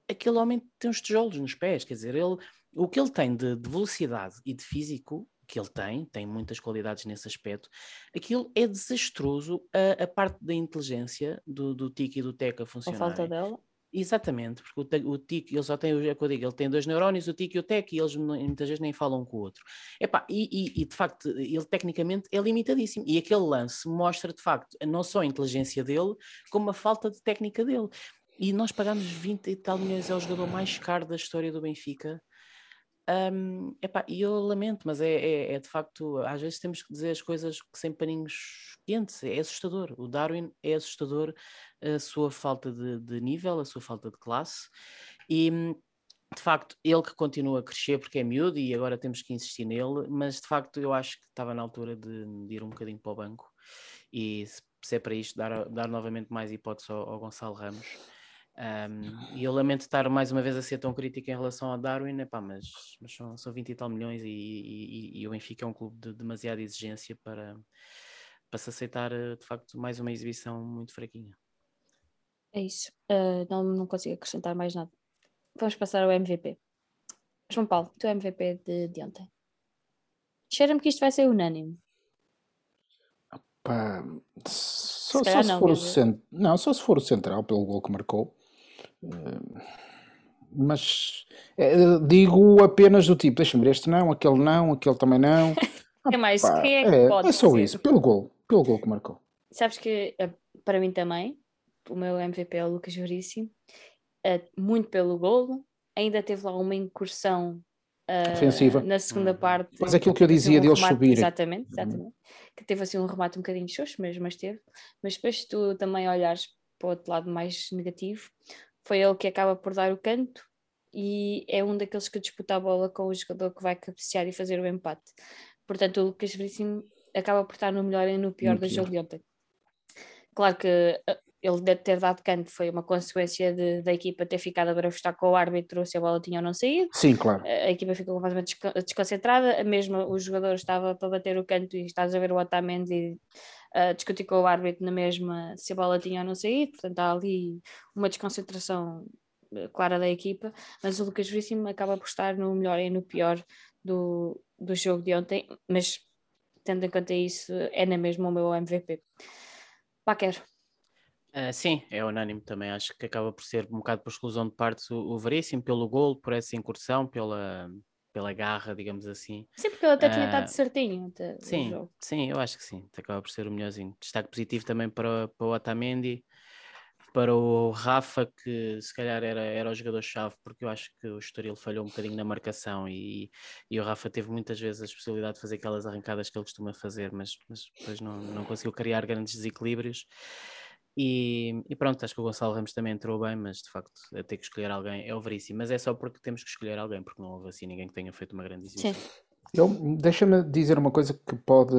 [SPEAKER 3] aquele homem tem uns tijolos nos pés, quer dizer, ele, o que ele tem de, de velocidade e de físico, que ele tem, tem muitas qualidades nesse aspecto, aquilo é desastroso a, a parte da inteligência do, do Tiki e do Teca funcionar.
[SPEAKER 1] A falta dela?
[SPEAKER 3] Exatamente, porque o, o TIC, ele só tem, é o que eu digo, ele tem dois neurónios, o TIC e o TEC, e eles muitas vezes nem falam um com o outro. Epá, e, e, e, de facto, ele tecnicamente é limitadíssimo, e aquele lance mostra de facto não só a inteligência dele, como a falta de técnica dele. E nós pagamos 20 e tal milhões, é o jogador mais caro da história do Benfica. Um, epá, e eu lamento, mas é, é, é, de facto, às vezes temos que dizer as coisas sem paninhos quentes, é assustador. O Darwin é assustador a sua falta de, de nível, a sua falta de classe, e de facto, ele que continua a crescer porque é miúdo e agora temos que insistir nele, mas de facto eu acho que estava na altura de, de ir um bocadinho para o banco e se é para isto, dar, dar novamente mais hipótese ao, ao Gonçalo Ramos. Um, e eu lamento estar mais uma vez a ser tão crítico em relação ao Darwin, epá, mas, mas são, são 20 e tal milhões e, e, e o Benfica é um clube de demasiada exigência para, para se aceitar de facto mais uma exibição muito fraquinha.
[SPEAKER 1] É isso. Uh, não, não consigo acrescentar mais nada. Vamos passar ao MVP. João Paulo, tu é MVP de, de ontem. Cheira-me que isto vai ser unânime.
[SPEAKER 2] Opa, só, se só se não, for o cent... não, só se for o central pelo gol que marcou. Uh, mas é, digo apenas do tipo, deixa-me ver, este não, aquele não, aquele também não.
[SPEAKER 1] é mais,
[SPEAKER 2] Pá,
[SPEAKER 1] quem é que
[SPEAKER 2] é,
[SPEAKER 1] pode
[SPEAKER 2] é só
[SPEAKER 1] ser?
[SPEAKER 2] isso, pelo gol, pelo gol que marcou.
[SPEAKER 1] Sabes que eh, para mim também, o meu MVP é o Lucas Veríssimo, eh, muito pelo golo, ainda teve lá uma incursão eh,
[SPEAKER 2] Ofensiva.
[SPEAKER 1] na segunda
[SPEAKER 3] Uhum.
[SPEAKER 1] parte.
[SPEAKER 2] Mas aquilo que eu dizia
[SPEAKER 1] um
[SPEAKER 2] deles
[SPEAKER 1] remate-
[SPEAKER 2] subirem.
[SPEAKER 1] Exatamente, exatamente. Que teve assim um remate um bocadinho xoxo, mas, mas teve. Mas depois se tu também olhares para o outro lado mais negativo, foi ele que acaba por dar o canto e é um daqueles que disputa a bola com o jogador que vai cabecear e fazer o empate. Portanto, o Lucas Veríssimo acaba por estar no melhor e no pior
[SPEAKER 2] No
[SPEAKER 1] do
[SPEAKER 2] pior.
[SPEAKER 1] jogo de ontem. Claro que eh, ele deve ter dado canto, foi uma consequência de- da equipa ter ficado a bravestar com o árbitro se a bola tinha ou não saído.
[SPEAKER 2] Sim, claro.
[SPEAKER 1] A equipa ficou completamente desconcentrada, mesmo o jogador estava para bater o canto e estás a ver o Otamendi a discutir com o árbitro na mesma se a bola tinha ou não saído, portanto há ali uma desconcentração eh, clara da equipa, mas o Lucas Veríssimo acaba por estar no melhor e no pior do, do jogo de ontem, mas tendo em conta isso, é na mesma o meu MVP. Paquer,
[SPEAKER 3] Ah, sim, é unânime também. Acho que acaba por ser um bocado por exclusão de partes o, o Veríssimo, pelo gol, por essa incursão, pela, pela garra, digamos assim.
[SPEAKER 1] sim, porque ele até tinha
[SPEAKER 3] Ah,
[SPEAKER 1] estado certinho até o
[SPEAKER 3] Sim,
[SPEAKER 1] jogo.
[SPEAKER 3] sim, eu acho que sim. Acaba por ser o melhorzinho. Destaque positivo também para, para o Otamendi, para o Rafa, que se calhar era, era o jogador-chave, porque eu acho que o Estoril falhou um bocadinho na marcação e, e o Rafa teve muitas vezes a possibilidade de fazer aquelas arrancadas que ele costuma fazer, mas, mas depois não, não conseguiu criar grandes desequilíbrios. E, e pronto, acho que o Gonçalo Ramos também entrou bem, mas de facto, a ter que escolher alguém é o Veríssimo. Mas é só porque temos que escolher alguém, porque não houve assim ninguém que tenha feito uma grande exibição.
[SPEAKER 1] Sim.
[SPEAKER 2] Eu, deixa-me dizer uma coisa que pode,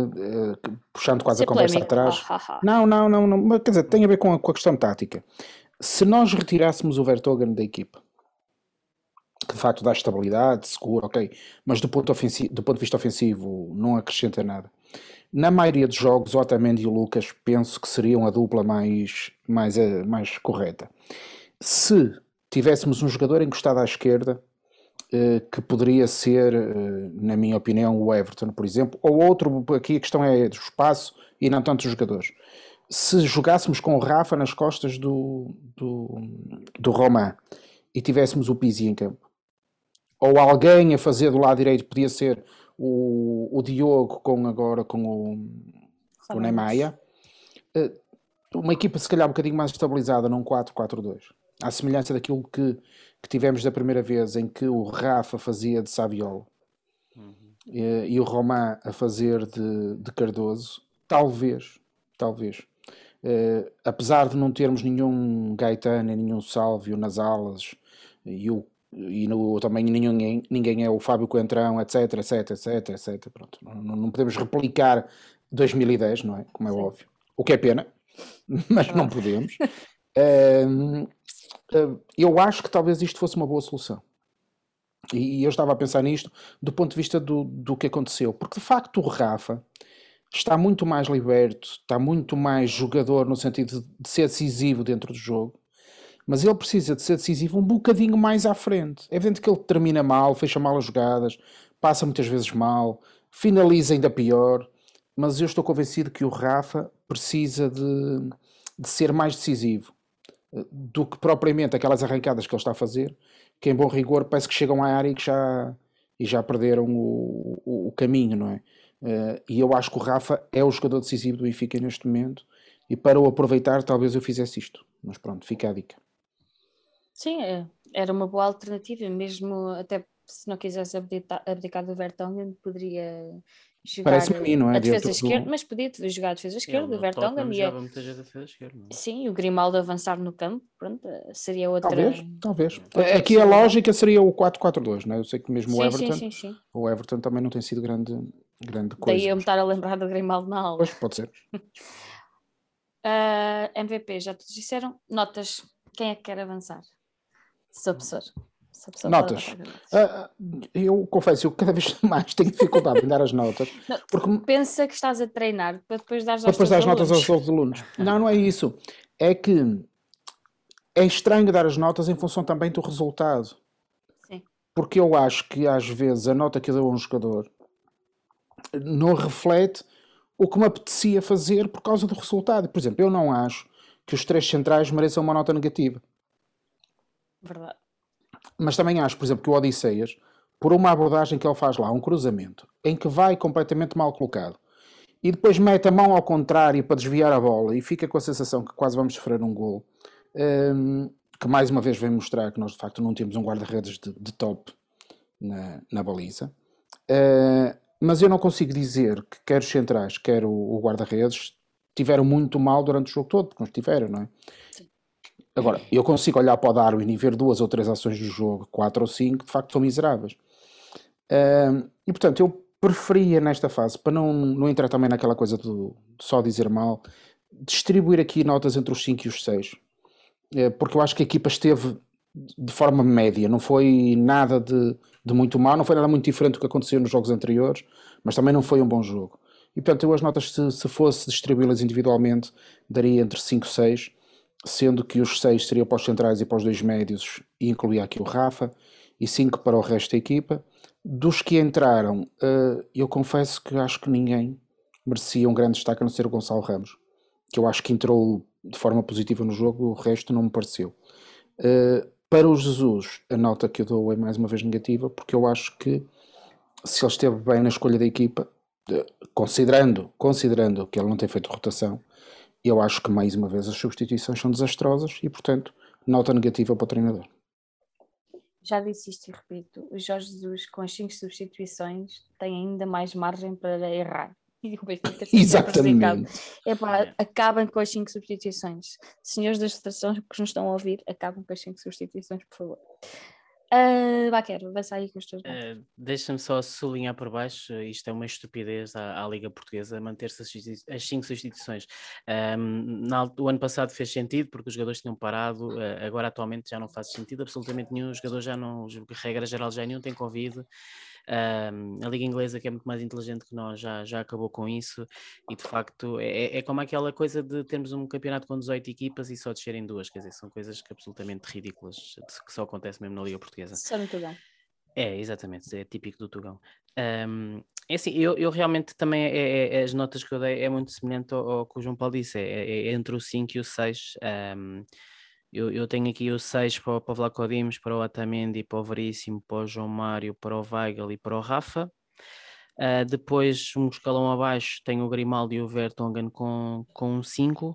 [SPEAKER 2] que- puxando quase
[SPEAKER 1] Ser
[SPEAKER 2] a conversa
[SPEAKER 1] polémico.
[SPEAKER 2] atrás.
[SPEAKER 1] Ah, ah, ah.
[SPEAKER 2] Não, não, não, não, mas, quer dizer, tem a ver com a, com a questão tática. Se nós retirássemos o Vertonghen da equipa, que de facto dá estabilidade, seguro, ok, mas do ponto, ofensi- do ponto de vista ofensivo não acrescenta nada. Na maioria dos jogos, Otamendi e Lucas penso que seriam a dupla mais, mais, eh, mais correta. Se tivéssemos um jogador encostado à esquerda, eh, que poderia ser, eh, na minha opinião, o Everton, por exemplo, ou outro, aqui a questão é do espaço e não tanto os jogadores. Se jogássemos com o Rafa nas costas do, do, do Romain e tivéssemos o Pizzi em campo, ou alguém a fazer do lado direito, podia ser o, o Diogo com agora com o, o. Neymar, eh, uma equipa se calhar um bocadinho mais estabilizada num 4-4-2. À semelhança daquilo que, que tivemos da primeira vez em que o Rafa fazia de Saviola
[SPEAKER 3] Uhum.
[SPEAKER 2] eh, e o Román a fazer de, de Cardoso, talvez, talvez, eh, apesar de não termos nenhum Gaetano, nenhum Sálvio nas alas e, o, e no, também ninguém, ninguém é o Fábio Coentrão, etc, etc, etc, etc, pronto, não, não podemos replicar 2010, não é? Como é
[SPEAKER 1] Sim.
[SPEAKER 2] óbvio. O que é pena, mas não podemos. Eu acho que talvez isto fosse uma boa solução. E, e eu estava a pensar nisto do ponto de vista do, do que aconteceu, porque de facto o Rafa está muito mais liberto, está muito mais jogador no sentido de, de ser decisivo dentro do jogo, mas ele precisa de ser decisivo um bocadinho mais à frente. É evidente que ele termina mal, fecha mal as jogadas, passa muitas vezes mal, finaliza ainda pior, mas eu estou convencido que o Rafa precisa de, de ser mais decisivo eh, do que propriamente aquelas arrancadas que ele está a fazer, que em bom rigor parece que chegam à área e que já, e já perderam o, o, o caminho, não é? Eh, e eu acho que o Rafa é o jogador decisivo do Benfica neste momento e para o aproveitar talvez eu fizesse isto. Mas pronto, fica a dica.
[SPEAKER 1] Sim, é- era uma boa alternativa, mesmo até se não quisesse abdicar, abdicar do Vertonghen, poderia jogar
[SPEAKER 2] Parece-me a mim, não é?
[SPEAKER 1] a defesa
[SPEAKER 2] Dentro do-
[SPEAKER 1] esquerda, mas podia jogar a defesa esquerda,
[SPEAKER 3] Ele
[SPEAKER 1] o Vertonghen e, a-
[SPEAKER 3] jogava muitas vezes a defesa esquerda. não é?
[SPEAKER 1] sim, o Grimaldo avançar no campo, pronto, seria outra.
[SPEAKER 2] Talvez, talvez.
[SPEAKER 1] outra
[SPEAKER 2] Aqui a lógica seria o 4-4-2, não é? Eu sei que mesmo o
[SPEAKER 1] Sim,
[SPEAKER 2] Everton,
[SPEAKER 1] sim, sim, sim.
[SPEAKER 2] o Everton também não tem sido grande, grande coisa.
[SPEAKER 1] Daí eu me estar a lembrar do Grimaldo na aula.
[SPEAKER 2] Pois, pode ser.
[SPEAKER 1] Ah, MVP, já todos disseram. Notas, quem é que quer avançar? Sou professor.
[SPEAKER 2] Notas. Ah, eu confesso, eu cada vez mais tenho dificuldade em dar as notas,
[SPEAKER 1] Não,
[SPEAKER 2] porque
[SPEAKER 1] Pensa que estás a treinar para depois dar
[SPEAKER 2] as notas aos outros alunos. Não, não é isso. É que é estranho dar as notas em função também do resultado.
[SPEAKER 1] Sim.
[SPEAKER 2] Porque eu acho que às vezes a nota que eu dou a um jogador não reflete o que me apetecia fazer por causa do resultado. Por exemplo, eu não acho que os três centrais mereçam uma nota negativa.
[SPEAKER 1] Verdade.
[SPEAKER 2] mas também acho, por exemplo, que o Odisseias, por uma abordagem que ele faz lá, um cruzamento, em que vai completamente mal colocado, e depois mete a mão ao contrário para desviar a bola e fica com a sensação que quase vamos sofrer um gol, um, que mais uma vez vem mostrar que nós de facto não temos um guarda-redes de, de, top na, na baliza. Uh, mas eu não consigo dizer que quer os centrais, quer o, o guarda-redes tiveram muito mal durante o jogo todo, porque não estiveram, não é? Agora, eu consigo olhar para o Darwin e ver duas ou três ações do jogo, quatro ou cinco, de facto são miseráveis. E portanto, eu preferia nesta fase, para não, não entrar também naquela coisa de, de só dizer mal, distribuir aqui notas entre os 5 e os 6. Uh, porque eu acho que a equipa esteve de forma média, não foi nada de, de muito mal, não foi nada muito diferente do que aconteceu nos jogos anteriores, mas também não foi um bom jogo. E portanto, eu as notas, se, se fosse distribuí-las individualmente, daria entre 5 e 6 sendo que os seis seriam para os centrais e para os dois médios, e incluía aqui o Rafa, e cinco para o resto da equipa. Dos que entraram, uh, eu confesso que acho que ninguém merecia um grande destaque a não ser o Gonçalo Ramos, que eu acho que entrou de forma positiva no jogo, o resto não me pareceu. Uh, para o Jesus, a nota que eu dou é mais uma vez negativa, porque eu acho que se ele esteve bem na escolha da equipa, considerando, considerando que ele não tem feito rotação, eu acho que mais uma vez as substituições são desastrosas e, portanto, nota negativa para o treinador.
[SPEAKER 1] Já disse isto e repito: o Jorge Jesus, com as 5 substituições, tem ainda mais margem para errar.
[SPEAKER 2] Exatamente.
[SPEAKER 1] É pá, acabem com as 5 substituições. Senhores das federações que nos estão a ouvir, acabem com as 5 substituições, por favor. Uh, Baquero, avança aí com os teus uh,
[SPEAKER 3] Deixa-me só sublinhar por baixo, isto é uma estupidez à, à Liga Portuguesa manter-se as, cinco substituições. Um, na, o ano passado fez sentido porque os jogadores tinham parado, uh, agora atualmente já não faz sentido absolutamente nenhum, os jogadores já não, regra geral já nenhum tem Covid, a Liga Inglesa, que é muito mais inteligente que nós, já, já acabou com isso e de facto é, é, é como aquela coisa de termos um campeonato com 18 equipas e só descerem duas, quer dizer, são coisas que absolutamente ridículas que só acontece mesmo na Liga Portuguesa.
[SPEAKER 1] Só no Tugão.
[SPEAKER 3] É, exatamente, é típico do Tugão. Um, é assim, eu, eu realmente também, é, é, é, as notas que eu dei é muito semelhante ao, ao que o João Paulo disse, é, é, é entre o 5 e o 6. Um, eu, eu tenho aqui o 6 para, para o Vlaco Dimos, para o Atamendi, para o Veríssimo, para o João Mário, para o Weigl e para o Rafa. Uh, depois, um escalão abaixo, tenho o Grimaldi e o Vertonghen com, com 5.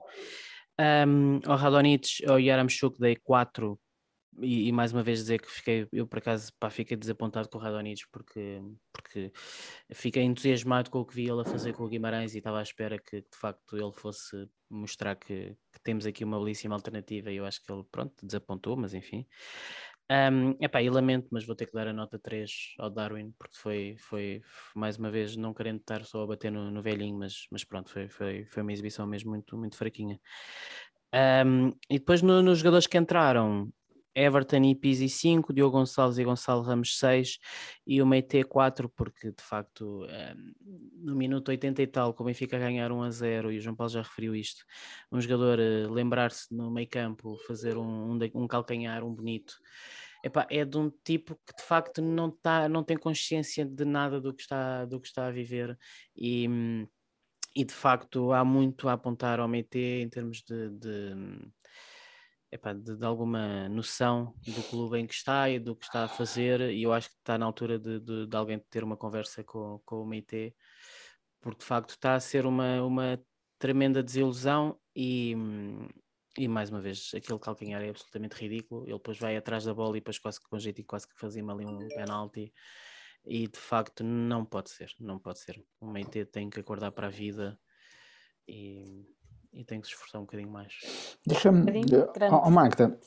[SPEAKER 3] Um, ao Radonich, ao Yaramchuk dei 4 e, e, mais uma vez dizer que fiquei, eu por acaso pá, fiquei desapontado com o Radonich porque, porque fiquei entusiasmado com o que vi ele a fazer com o Guimarães e estava à espera que de facto ele fosse mostrar que, que temos aqui uma belíssima alternativa e eu acho que ele pronto, desapontou, mas enfim. Um, epá, e lamento, mas vou ter que dar a nota 3 ao Darwin, porque foi, foi mais uma vez, não querendo estar só a bater no, no velhinho, mas, mas pronto, foi, foi, foi uma exibição mesmo muito, muito fraquinha. Um, e depois no, nos jogadores que entraram, Everton e Pizzi 5, Diogo Gonçalves e Gonçalo Ramos 6 e o Meite 4, porque de facto ehm, no minuto 80 e tal, com o Benfica a ganhar 1 a 0, e o João Paulo já referiu isto, um jogador uh, lembrar-se no meio campo, fazer um, um, calcanhar, um bonito, Epá, é de um tipo que de facto não, tá, não tem consciência de nada do que está, do que está a viver e, e de facto há muito a apontar ao Meite em termos de, de epá, de, de, alguma noção do clube em que está e do que está a fazer, e eu acho que está na altura de, de, de alguém ter uma conversa com, com o MIT, porque de facto está a ser uma, uma tremenda desilusão e, e mais uma vez aquele calcanhar é absolutamente ridículo. Ele depois vai atrás da bola e depois quase que com jeito e quase que fazia ali um penalti. E de facto não pode ser, não pode ser. O Meite tem que acordar para a vida e tem que se esforçar um bocadinho mais.
[SPEAKER 2] Deixa-me, oh, oh, Magda,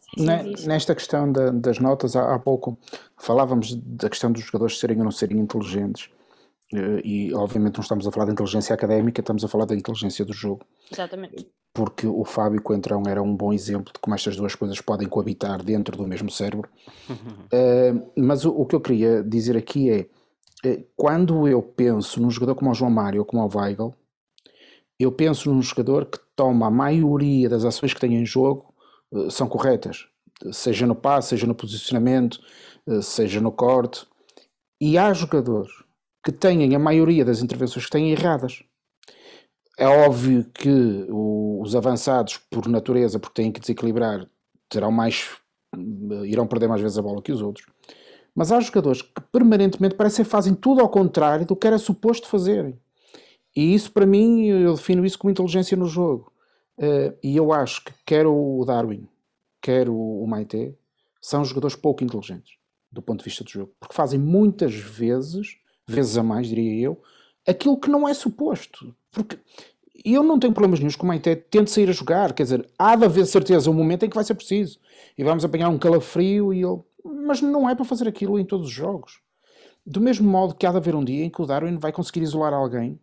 [SPEAKER 2] nesta questão da, das notas, há, há, pouco falávamos da questão dos jogadores serem ou não serem inteligentes. Eh, e obviamente não estamos a falar da inteligência académica, estamos a falar da inteligência do jogo.
[SPEAKER 1] Exatamente.
[SPEAKER 2] Porque o Fábio Coentrão era um bom exemplo de como estas duas coisas podem coabitar dentro do mesmo cérebro. uh, mas o, o, que eu queria dizer aqui é, é, quando eu penso num jogador como o João Mário ou como o Weigl, eu penso num jogador que toma a maioria das ações que tem em jogo uh, são corretas, seja no passe, seja no posicionamento, uh, seja no corte. E há jogadores que têm a maioria das intervenções que têm erradas. É óbvio que os avançados, por natureza, porque têm que desequilibrar, terão mais irão perder mais vezes a bola que os outros. Mas há jogadores que permanentemente parecem que fazem tudo ao contrário do que era suposto fazerem. E isso, para mim, eu defino isso como inteligência no jogo. Uh, e eu acho que quer o Darwin, quer o, o Maite, são jogadores pouco inteligentes do ponto de vista do jogo. Porque fazem muitas vezes, vezes a mais, diria eu, aquilo que não é suposto. Porque eu não tenho problemas nenhums com o Maite tente sair a jogar. Quer dizer, há de haver certeza um momento em que vai ser preciso. E vamos apanhar um calafrio e ele... Mas não é para fazer aquilo em todos os jogos. Do mesmo modo que há de haver um dia em que o Darwin vai conseguir isolar alguém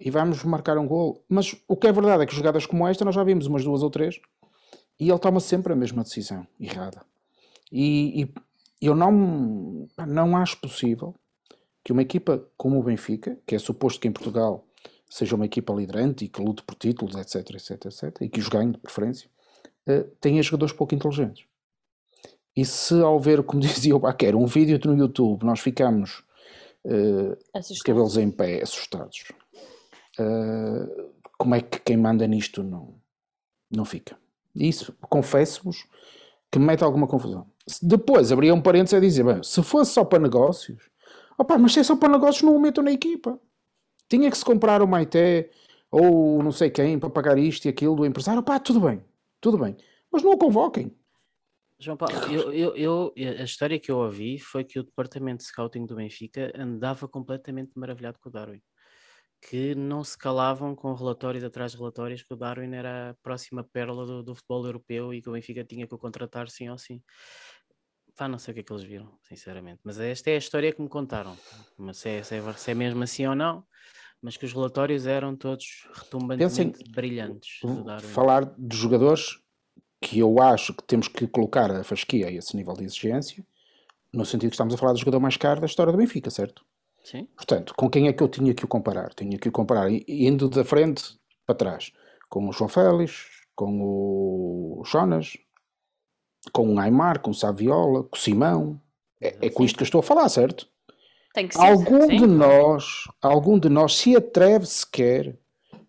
[SPEAKER 2] e vamos marcar um gol. Mas o que é verdade é que jogadas como esta nós já vimos umas duas ou três e ele toma sempre a mesma decisão errada. E, e eu não, não acho possível que uma equipa como o Benfica, que é suposto que em Portugal seja uma equipa liderante e que lute por títulos, etc, etc, etc, e que os ganhe de preferência, uh, tenha jogadores pouco inteligentes. E se ao ver, como dizia o Baquer, um vídeo no YouTube, nós ficamos uh, cabelos em pé, assustados, uh, como é que quem manda nisto não, não fica? Isso, confesso-vos, que me mete alguma confusão. Depois abria um parênteses a dizer: bem, se fosse só para negócios, opa, mas se é só para negócios, não o metam na equipa. Tinha que se comprar o Maité ou não sei quem para pagar isto e aquilo do empresário, opá, tudo bem, tudo bem, mas não o convoquem.
[SPEAKER 3] João Paulo, eu, eu, eu, a história que eu ouvi foi que o departamento de scouting do Benfica andava completamente maravilhado com o Darwin que não se calavam com relatórios atrás de relatórios que o Darwin era a próxima pérola do, do, futebol europeu e que o Benfica tinha que o contratar sim ou sim. Pá, não sei o que é que eles viram, sinceramente. Mas esta é a história que me contaram. Mas se é, se é, se é mesmo assim ou não, mas que os relatórios eram todos retumbantemente Pensem, brilhantes.
[SPEAKER 2] Falar de jogadores que eu acho que temos que colocar a fasquia a esse nível de exigência, no sentido que estamos a falar do jogador mais caro da história do Benfica, certo?
[SPEAKER 3] Sim.
[SPEAKER 2] Portanto, com quem é que eu tinha que o comparar? Tinha que o comparar indo da frente para trás. Com o João Félix, com o Jonas, com o Aymar, com o Saviola, com o Simão. É, é com isto que eu estou a falar, certo?
[SPEAKER 1] Tem que
[SPEAKER 2] ser. Algum sim. de nós, algum de nós se atreve sequer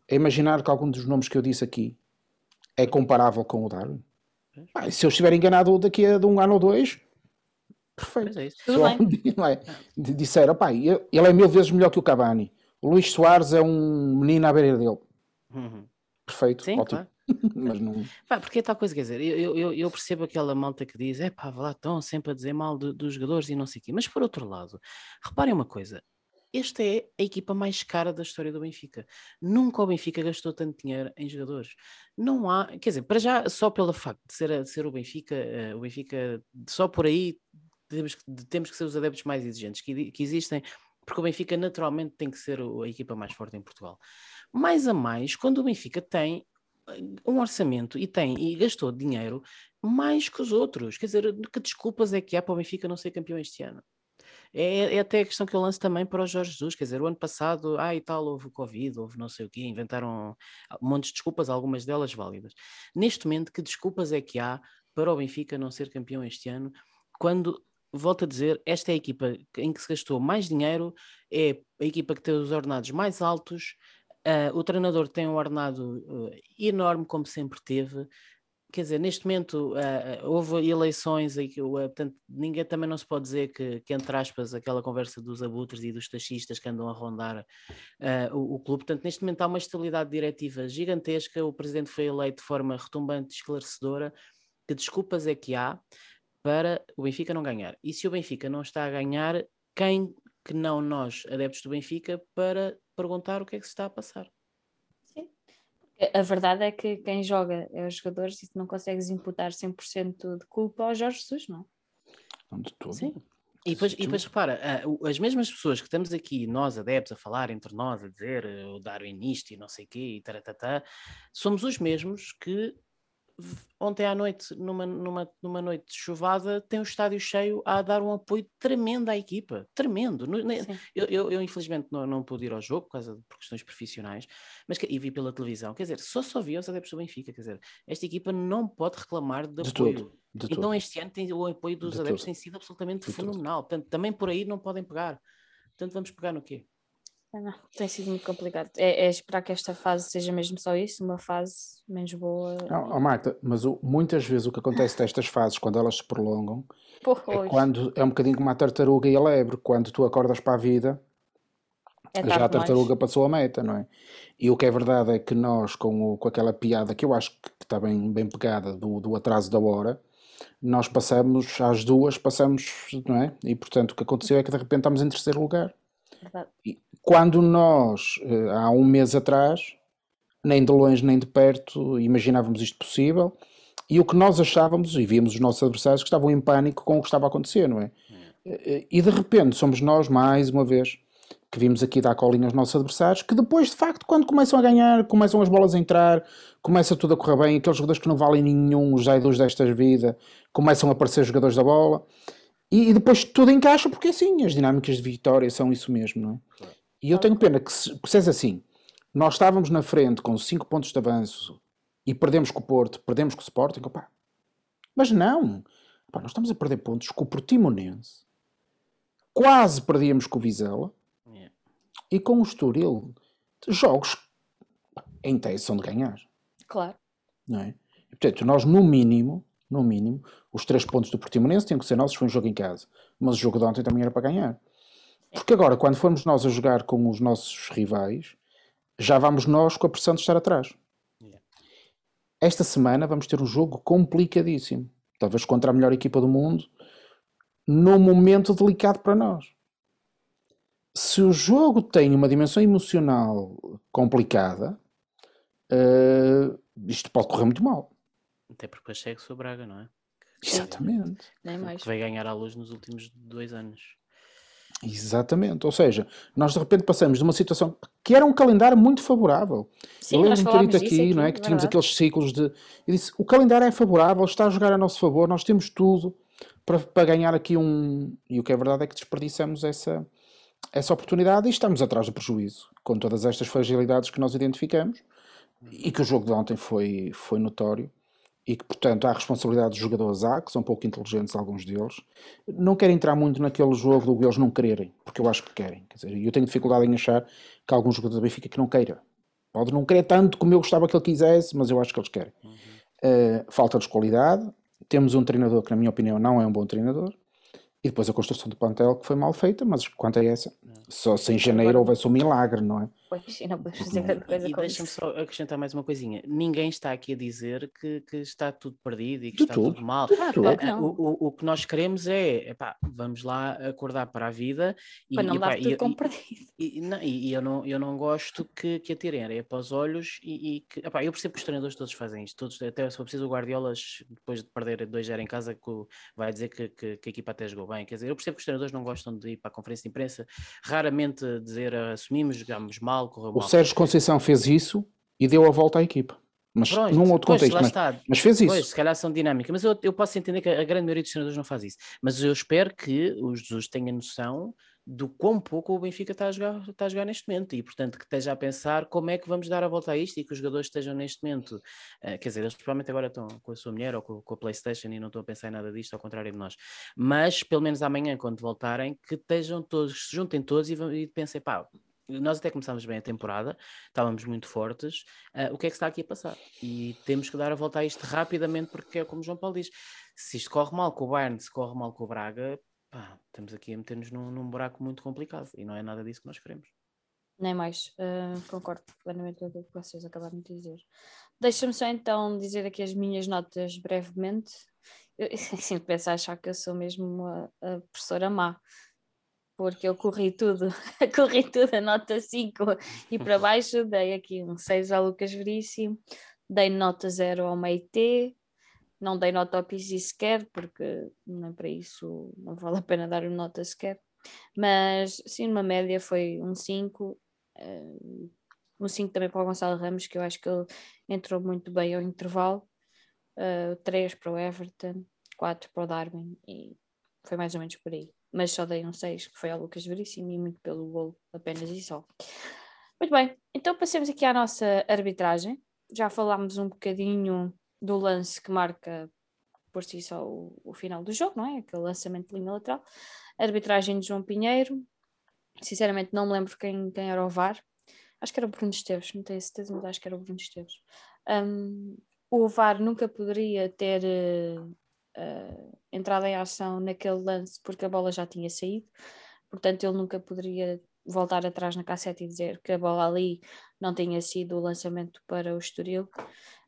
[SPEAKER 2] a imaginar que algum dos nomes que eu disse aqui é comparável com o Darwin? Ah, se eu estiver enganado daqui a um ano ou dois, Perfeito. É
[SPEAKER 1] Tudo bem.
[SPEAKER 2] É? Disseram, pá, ele é mil vezes melhor que o Cavani. O Luís Soares é um menino à beira dele. Uhum. Perfeito, Sim, ótimo. Claro. Mas não...
[SPEAKER 3] Pá, porque é tal coisa, quer dizer, eu, eu, eu percebo aquela malta que diz, é pá, lá estão sempre a dizer mal do, dos jogadores e não sei o quê. Mas por outro lado, reparem uma coisa, esta é a equipa mais cara da história do Benfica. Nunca o Benfica gastou tanto dinheiro em jogadores. Não há, quer dizer, para já, só pelo facto de ser, de ser o Benfica, uh, o Benfica só por aí temos que, temos que ser os adeptos mais exigentes que, que existem, porque o Benfica naturalmente tem que ser a equipa mais forte em Portugal. Mais a mais, quando o Benfica tem eh, um orçamento e tem e gastou dinheiro mais que os outros, quer dizer, que desculpas é que há para o Benfica não ser campeão este ano? É, é, até a questão que eu lanço também para o Jorge Jesus, quer dizer, o ano passado, ah e tal, houve Covid, houve não sei o quê, inventaram um monte de desculpas, algumas delas válidas. Neste momento, que desculpas é que há para o Benfica não ser campeão este ano, quando volto a dizer, esta é a equipa em que se gastou mais dinheiro, é a equipa que tem os ordenados mais altos, uh, o treinador tem um ordenado uh, enorme, como sempre teve. Quer dizer, neste momento uh, houve eleições e portanto, ninguém também não se pode dizer que, que, entre aspas, aquela conversa dos abutres e dos taxistas que andam a rondar o, o, clube. Portanto, neste momento há uma estabilidade diretiva gigantesca, o presidente foi eleito de forma retumbante, esclarecedora. Que desculpas é que há? Para o Benfica não ganhar. E se o Benfica não está a ganhar, quem que não nós, adeptos do Benfica, para perguntar o que é que se está a passar?
[SPEAKER 1] Sim. A verdade é que quem joga é os jogadores e não consegues imputar 100% de culpa ao Jorge Jesus, não?
[SPEAKER 2] Não de todo.
[SPEAKER 3] Sim. E depois, e depois repara, as mesmas pessoas que estamos aqui, nós adeptos, a falar entre nós, a dizer eh, o Darwin isto e não sei o quê, e taratata, somos os mesmos que ontem à noite, numa, numa, numa noite chuvada, tem o estádio cheio a dar um apoio tremendo à equipa. Tremendo. Eu, eu, eu, infelizmente não, não pude ir ao jogo por causa de por questões profissionais, mas e vi pela televisão. Quer dizer, só só vi os adeptos do Benfica. Quer dizer, esta equipa não pode reclamar de, de apoio. Tudo, de então tudo. este ano tem, o apoio dos de adeptos tudo. tem sido absolutamente fenomenal. Portanto, também por aí não podem pegar. Portanto, vamos pegar no quê?
[SPEAKER 1] Não, tem sido muito complicado. É, é, esperar que esta fase seja mesmo só isso, uma fase menos boa.
[SPEAKER 2] Não, oh Marta, mas o, muitas vezes o que acontece nestas fases, quando elas se prolongam, é, quando, é um bocadinho como a tartaruga e a lebre, quando tu acordas para a vida, é já a tartaruga mais. passou a meta, não é? E o que é verdade é que nós, com, o, com aquela piada que eu acho que está bem, bem pegada do, do atraso da hora, nós passamos às duas, passamos, não é? E portanto o que aconteceu é que de repente estamos em terceiro lugar. Verdade. Quando nós, eh, há um mês atrás, nem de longe nem de perto, imaginávamos isto possível, e o que nós achávamos, e víamos os nossos adversários que estavam em pânico com o que estava a acontecer, não é? é. E de repente somos nós, mais uma vez, que vimos aqui dar colinha aos nossos adversários, que depois, de facto, quando começam a ganhar, começam as bolas a entrar, começa tudo a correr bem, aqueles jogadores que não valem nenhum, os idols destas vida, começam a aparecer jogadores da bola, e, e, depois tudo encaixa, porque assim, as dinâmicas de vitória são isso mesmo, não é? E eu tenho pena que, se, que seja assim, nós estávamos na frente com 5 pontos de avanço e perdemos com o Porto, perdemos com o Sporting, opa. mas não, opa, nós estamos a perder pontos com o Portimonense, quase perdíamos com o Vizela, e com o Estoril, jogos em tese são de ganhar.
[SPEAKER 1] Claro.
[SPEAKER 2] Não é? E, portanto, nós no mínimo, no mínimo, os três pontos do Portimonense tinham que ser nossos, foi um jogo em casa. Mas o jogo de ontem também era para ganhar. Porque agora, quando formos nós a jogar com os nossos rivais, já vamos nós com a pressão de estar atrás. Esta semana vamos ter um jogo complicadíssimo. Talvez contra a melhor equipa do mundo, num momento delicado para nós se o jogo tem uma dimensão emocional complicada, uh, isto pode correr muito mal.
[SPEAKER 3] Até porque depois segue-se o Braga, não é?
[SPEAKER 2] Exatamente.
[SPEAKER 1] Nem mais.
[SPEAKER 3] Que vai ganhar à luz nos últimos dois anos.
[SPEAKER 2] Exatamente, ou seja, nós de repente passamos de uma situação que era um calendário muito favorável.
[SPEAKER 1] Sim, Eu lembro-me de ter dito
[SPEAKER 2] aqui, aqui, não é? Que tínhamos aqueles ciclos de. Eu disse: o calendário é favorável, está a jogar a nosso favor, nós temos tudo para, para ganhar aqui um. E o que é verdade é que desperdiçamos essa, essa oportunidade e estamos atrás do prejuízo, com todas estas fragilidades que nós identificamos e que o jogo de ontem foi, foi notório e que, portanto, há responsabilidade dos jogadores há, que são pouco inteligentes alguns deles. Não quero entrar muito naquele jogo do que eles não quererem, porque eu acho que querem. Quer dizer, eu tenho dificuldade em achar que alguns jogadores da Benfica que não queira. Pode não querer tanto como eu gostava que ele quisesse, mas eu acho que eles querem. Uhum. Uh, falta-nos qualidade. Temos um treinador que, na minha opinião, não é um bom treinador. E depois a construção do plantel que foi mal feita, mas quanto a essa, só se em janeiro houvesse um milagre, não é?
[SPEAKER 1] Pois, e não podemos fazer grande coisa
[SPEAKER 3] E deixa-me só acrescentar mais uma coisinha. Ninguém está aqui a dizer que, que está tudo perdido e que de está tudo, tudo mal.
[SPEAKER 1] Ah, tudo.
[SPEAKER 3] O, o, o, que nós queremos é, epá, vamos lá acordar para a vida.
[SPEAKER 1] E, para não epá, dar tudo e, como perdido.
[SPEAKER 3] E, não, e, eu, não, eu não gosto que, que atirem areia para os olhos e, e que, epá, eu percebo que os treinadores todos fazem isto. Todos, até se for preciso o Guardiola, depois de perder 2-0 em casa, que vai dizer que, que, que, a equipa até jogou bem. Quer dizer, eu percebo que os treinadores não gostam de ir para a conferência de imprensa, raramente dizer assumimos, jogamos mal, correu mal.
[SPEAKER 2] O Sérgio Conceição fez isso e deu a volta à equipa. Mas Pronto, num outro pois, contexto. Mas, mas, fez isso. Pois,
[SPEAKER 3] se calhar são dinâmicas. Mas eu, eu posso entender que a grande maioria dos treinadores não faz isso. Mas eu espero que o Jesus tenha noção do quão pouco o Benfica está a, jogar, está a jogar neste momento e, portanto, que esteja a pensar como é que vamos dar a volta a isto e que os jogadores estejam neste momento, uh, quer dizer, eles provavelmente agora estão com a sua mulher ou com, com, a Playstation e não estão a pensar em nada disto, ao contrário de nós, mas pelo menos amanhã, quando voltarem, que estejam todos, se juntem todos e, e pensem, pá, nós até começámos bem a temporada, estávamos muito fortes, uh, o que é que está aqui a passar? E temos que dar a volta a isto rapidamente, porque é como o João Paulo diz, se isto corre mal com o Bayern, se corre mal com o Braga, pá, estamos aqui a meter-nos num, num, buraco muito complicado e não é nada disso que nós queremos.
[SPEAKER 1] Nem mais, uh, concordo plenamente com o que vocês acabaram de dizer. Deixa-me só então dizer aqui as minhas notas brevemente. Eu sempre penso a achar que eu sou mesmo a professora má, porque eu corri tudo, corri tudo a nota 5 e para baixo, dei aqui um 6 ao Lucas Veríssimo, dei nota 0 ao Meite, não dei nota ao Pizzi sequer, porque nem para isso não vale a pena dar uma nota sequer. Mas sim, uma média foi um 5. Uh, um 5 também para o Gonçalo Ramos, que eu acho que ele entrou muito bem ao intervalo. Uh, eh, 3 para o Everton, 4 para o Darwin e foi mais ou menos por aí. Mas só dei um 6, que foi ao Lucas Veríssimo e muito pelo gol, apenas e só. Muito bem, então passemos aqui à nossa arbitragem. Já falámos um bocadinho do lance que marca por si só o, o final do jogo, não é? Aquele lançamento de linha lateral. Arbitragem de João Pinheiro. sinceramente não me lembro quem, quem era o VAR. Acho que era o Bruno Esteves, não tenho certeza, mas acho que era o Bruno Esteves. Um, o VAR nunca poderia ter uh, uh, entrado em ação naquele lance porque a bola já tinha saído, portanto ele nunca poderia voltar atrás na cassete e dizer que a bola ali não tinha sido o lançamento para o Estoril,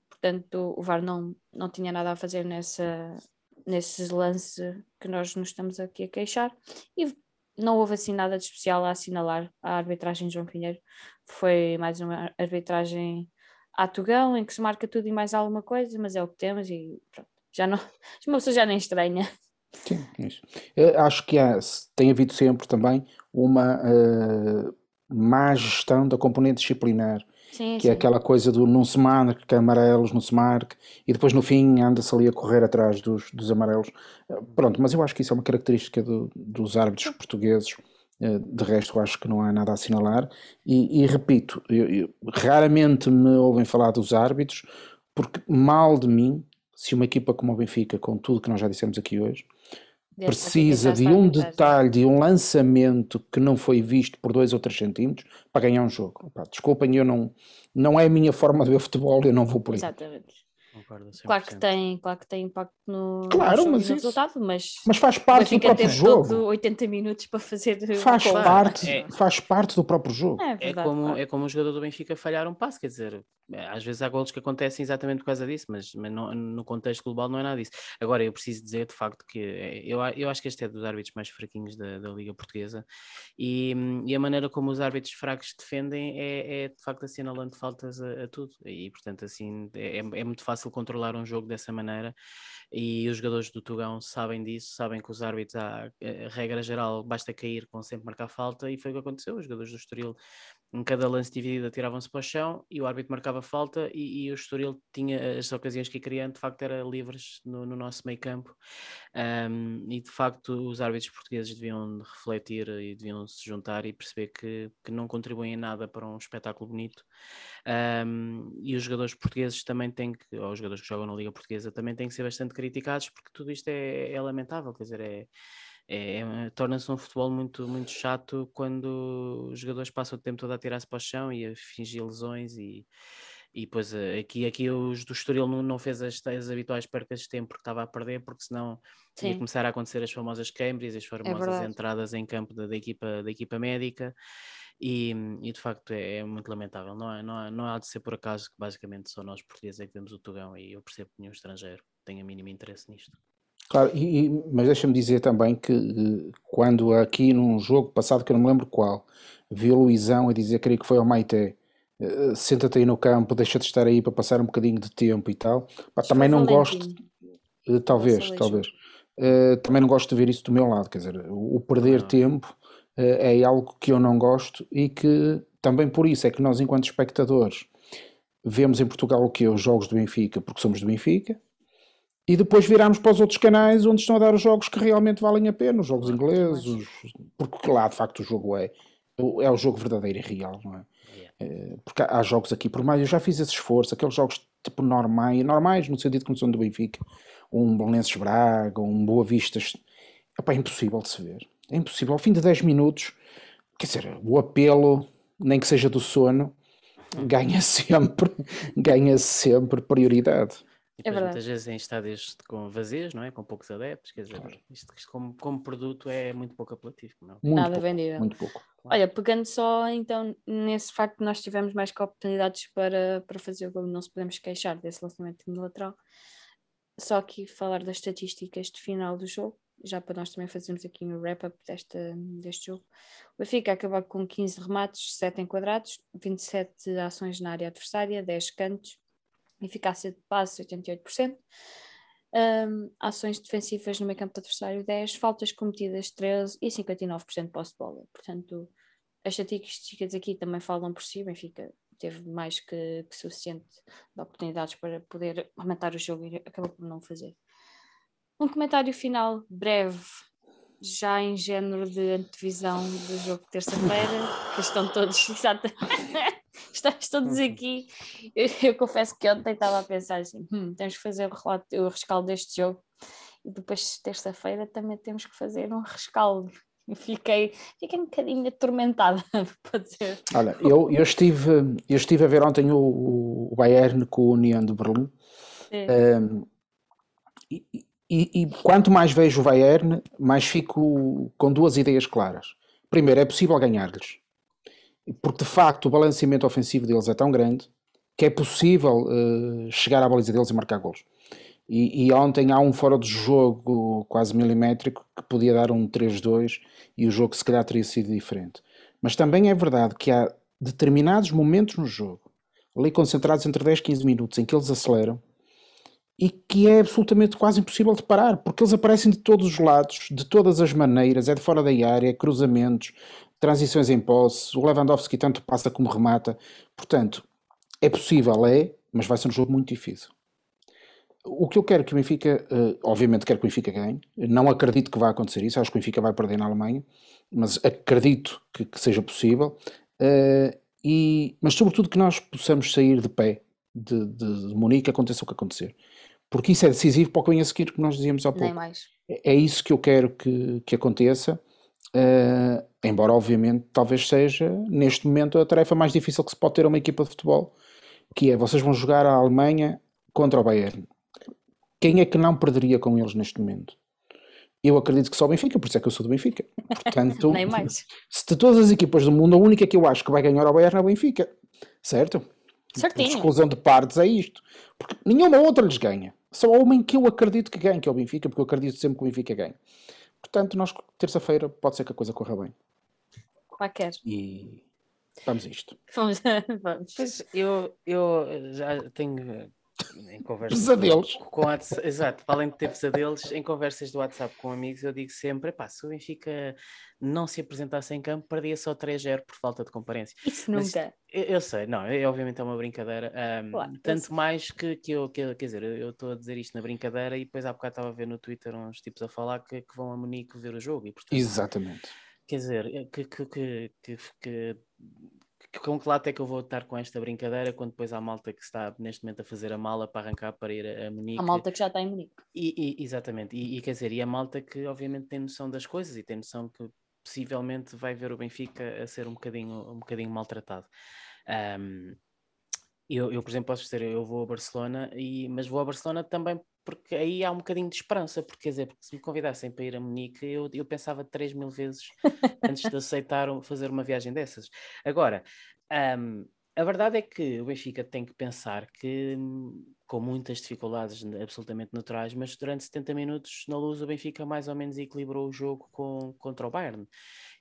[SPEAKER 1] portanto o VAR não, não tinha nada a fazer nessa, nesse lance que nós nos estamos aqui a queixar. E não houve assim nada de especial a assinalar a arbitragem de João Pinheiro, foi mais uma arbitragem à Tugão, em que se marca tudo e mais alguma coisa, mas é o que temos e pronto, já não, uma pessoa já nem estranha.
[SPEAKER 2] Sim, isso. Eu acho que há, tem havido sempre também uma uh, má gestão da componente disciplinar. Sim, que é sim. é aquela coisa do não se marque, que é amarelos não se marque, e depois no fim anda-se ali a correr atrás dos, dos amarelos. Pronto, mas eu acho que isso é uma característica do, dos árbitros portugueses. Eh, de resto, acho que não há nada a assinalar. E, e repito, eu, eu, raramente me ouvem falar dos árbitros, porque mal de mim, se uma equipa como o Benfica, com tudo que nós já dissemos aqui hoje, precisa de um detalhe, de um lançamento que não foi visto por 2 ou 3 centímetros para ganhar um jogo. desculpem, eu não, não é a minha forma de ver futebol, eu não vou por aí.
[SPEAKER 1] Exatamente. Claro que, tem, claro que tem impacto no,
[SPEAKER 2] claro,
[SPEAKER 1] no,
[SPEAKER 2] mas
[SPEAKER 1] no resultado, mas,
[SPEAKER 2] mas faz parte do próprio jogo.
[SPEAKER 1] 80 minutos para fazer
[SPEAKER 2] faz parte, é, faz parte do próprio jogo.
[SPEAKER 1] É, verdade,
[SPEAKER 3] é como,
[SPEAKER 1] claro.
[SPEAKER 3] é como o jogador do Benfica falhar um passo, quer dizer, às vezes há golos que acontecem exatamente por causa disso, mas, mas não, no contexto global não é nada disso. Agora, eu preciso dizer de facto que é, eu, eu acho que este é dos árbitros mais fraquinhos da, da Liga Portuguesa e, e, a maneira como os árbitros fracos defendem é, é de facto assinalando faltas a, a tudo e, portanto, assim é, é muito fácil controlar um jogo dessa maneira e os jogadores do Tugão sabem disso, sabem que os árbitros, a, a regra geral, basta cair com sempre marcar falta e foi o que aconteceu. Os jogadores do Estoril em cada lance dividido atiravam-se para o chão e o árbitro marcava falta e, e o Estoril tinha as ocasiões que queria, de facto era livres no, no nosso meio campo. Um, e de facto os árbitros portugueses deviam refletir e deviam se juntar e perceber que, que não contribuem em nada para um espetáculo bonito. Um, e os jogadores portugueses também têm que, ou os jogadores que jogam na Liga Portuguesa também têm que ser bastante criticados porque tudo isto é, é lamentável, quer dizer, é é, é, torna-se um futebol muito, muito chato quando os jogadores passam o tempo todo a tirar-se para o chão e a fingir lesões e, e depois eh, aqui, aqui os do Estoril não, não fez as, as habituais percas de tempo porque estava a perder, porque senão Sim. ia começar a acontecer as famosas câimbras, as é famosas é entradas em campo da, da, equipa, da equipa médica e, e de facto é, é, muito lamentável, não, é, não, é, não há de ser por acaso que basicamente só nós portugueses é que temos o Tugão e eu percebo que nenhum estrangeiro tenha mínimo interesse nisto.
[SPEAKER 2] Claro, e, mas deixa-me dizer também que eh, quando aqui num jogo passado, que eu não me lembro qual, vi o Luizão a dizer, creio que foi ao Maité, uh, senta-te aí no campo, deixa de estar aí para passar um bocadinho de tempo e tal. Pá, também não gosto, uh, talvez, talvez. Uh, também não gosto de ver isso do meu lado, quer dizer, o, perder ah. tempo é algo que eu não gosto e que também por isso é que nós, enquanto espectadores, vemos em Portugal o que? Os jogos do Benfica, porque somos do Benfica, e depois viramos para os outros canais onde estão a dar os jogos que realmente valem a pena, os jogos ingleses, porque lá de facto o jogo é, é o jogo verdadeiro e real, não é? é? Porque há jogos aqui, por mais, eu já fiz esse esforço, aqueles jogos tipo normais, normais no sentido de são do Benfica, um Belenenses Braga, um Boa Vista, é impossível de se ver. É impossível. Ao fim de 10 minutos, quer dizer, o apelo, nem que seja do sono, ganha sempre, ganha sempre prioridade.
[SPEAKER 3] E depois, é muitas vezes em estádios com vazios, não é? Com poucos adeptos, quer dizer, claro. isto, isto como, como, produto é muito pouco apelativo. Não? É?
[SPEAKER 1] Muito Nada
[SPEAKER 2] pouco,
[SPEAKER 1] vendível.
[SPEAKER 2] Muito pouco.
[SPEAKER 1] Olha, pegando só então nesse facto que nós tivemos mais que oportunidades para, para fazer o gol, não se podemos queixar desse lançamento unilateral. Só que falar das estatísticas de final do jogo, já para nós também fazermos aqui um wrap-up deste, deste jogo. O Benfica acabou com 15 remates, 7 enquadrados, 27 ações na área adversária, 10 cantos, eficácia de passe 88%, um, ações defensivas no meio campo adversário 10, faltas cometidas 13 e 59% de posse de bola. Portanto, as estatísticas aqui também falam por si, Benfica teve mais que, que suficiente de oportunidades para poder aumentar o jogo e acabou por não fazer. Um comentário final breve, já em género de antevisão do jogo de terça-feira, que estão todos exatamente Estamos todos uhum. aqui. Eu, eu, confesso que ontem estava a pensar assim: hum, temos que fazer o, relato, o rescaldo deste jogo e depois, terça-feira, também temos que fazer um rescaldo. Fiquei, fiquei um bocadinho atormentada, pode ser.
[SPEAKER 2] Olha, eu, eu, estive, eu estive a ver ontem o, o Bayern com o União de Berlim. Um, e, e, e, quanto mais vejo o Bayern, mais fico com duas ideias claras. Primeiro, é possível ganhar-lhes. Porque de facto o balanceamento ofensivo deles é tão grande que é possível uh, chegar à baliza deles e marcar gols. E, e, ontem há um fora de jogo quase milimétrico que podia dar um 3-2 e o jogo se calhar teria sido diferente. Mas também é verdade que há determinados momentos no jogo, ali concentrados entre 10 e 15 minutos, em que eles aceleram e que é absolutamente quase impossível de parar, porque eles aparecem de todos os lados, de todas as maneiras, é de fora da área, é cruzamentos, transições em posse, o Lewandowski tanto passa como remata. Portanto, é possível, é, mas vai ser um jogo muito difícil. O que eu quero que o Benfica, uh, obviamente quero que o Benfica ganhe, não acredito que vá acontecer isso, acho que o Benfica vai perder na Alemanha, mas acredito que, que seja possível, uh, e, mas sobretudo que nós possamos sair de pé de, de, de Munique, aconteça o que acontecer. Porque isso é decisivo para o que vem a seguir, que nós dizíamos há pouco. É, é isso que eu quero que, que aconteça, uh, embora obviamente talvez seja, neste momento, a tarefa mais difícil que se pode ter a uma equipa de futebol, que é, vocês vão jogar a Alemanha contra o Bayern quem é que não perderia com eles neste momento? Eu acredito que só o Benfica, por isso é que eu sou do Benfica. Portanto,
[SPEAKER 1] Nem mais.
[SPEAKER 2] se de todas as equipas do mundo, a única que eu acho que vai ganhar ao Bayern é o Benfica. Certo?
[SPEAKER 1] Certinho.
[SPEAKER 2] A exclusão de partes é isto. Porque nenhuma outra lhes ganha. Só há uma em que eu acredito que ganhe, que é o Benfica, porque eu acredito sempre que o Benfica ganha. Portanto, nós, terça-feira, pode ser que a coisa corra bem.
[SPEAKER 1] Lá quer.
[SPEAKER 2] E vamos a isto.
[SPEAKER 1] Vamos, vamos.
[SPEAKER 3] Pois eu, eu já tenho em conversas
[SPEAKER 2] pesadelos.
[SPEAKER 3] Com, com, exato, além de ter pesadelos, em conversas do WhatsApp com amigos, eu digo sempre: pá, se o Benfica não se apresentasse em campo, perdia só 3-0 por falta de comparência.
[SPEAKER 1] Isso nunca.
[SPEAKER 3] Eu, eu, sei, não, é, obviamente é uma brincadeira. Um, claro, tanto mais que, que, eu, que, quer dizer, eu estou a dizer isto na brincadeira e depois há bocado estava a ver no Twitter uns tipos a falar que, que vão a Munique ver o jogo. E, portanto,
[SPEAKER 2] Exatamente.
[SPEAKER 3] Quer dizer, que, que, que, que com que lado é que eu vou estar com esta brincadeira quando depois há malta que está neste momento a fazer a mala para arrancar para ir a, a Munique?
[SPEAKER 1] A malta que já está em Munique.
[SPEAKER 3] E, e, exatamente, e, e, quer dizer, e a malta que obviamente tem noção das coisas e tem noção que possivelmente vai ver o Benfica a ser um bocadinho, um bocadinho maltratado. Um, eu, eu, por exemplo, posso dizer, eu vou a Barcelona, e, mas vou a Barcelona também porque aí há um bocadinho de esperança, porque quer dizer, porque se me convidassem para ir a Munique, eu, eu pensava três mil vezes antes de aceitar fazer uma viagem dessas. Agora, um, a verdade é que o Benfica tem que pensar que, com muitas dificuldades absolutamente naturais, mas durante 70 minutos na luz o Benfica mais ou menos equilibrou o jogo com, contra o Bayern.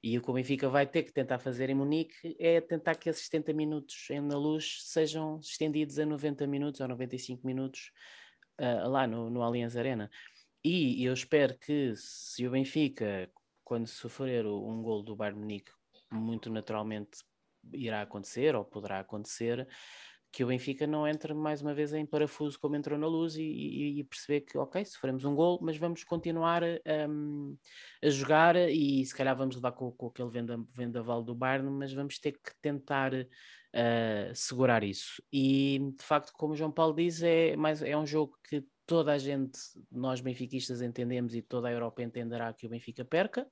[SPEAKER 3] E o que o Benfica vai ter que tentar fazer em Munique é tentar que esses 70 minutos na luz sejam estendidos a 90 minutos ou 95 minutos uh, lá no, no Allianz Arena. E eu espero que se o Benfica, quando sofrer um gol do Bayern Munique, muito naturalmente irá acontecer ou poderá acontecer, que o Benfica não entre mais uma vez em parafuso como entrou na luz e, e, e perceber que, ok, sofremos um gol, mas vamos continuar um, a jogar e se calhar vamos levar com, com aquele venda, vendaval do Bayern, mas vamos ter que tentar uh, segurar isso. E de facto, como o João Paulo diz, é, mais, é um jogo que toda a gente, nós benfiquistas, entendemos e toda a Europa entenderá que o Benfica perca.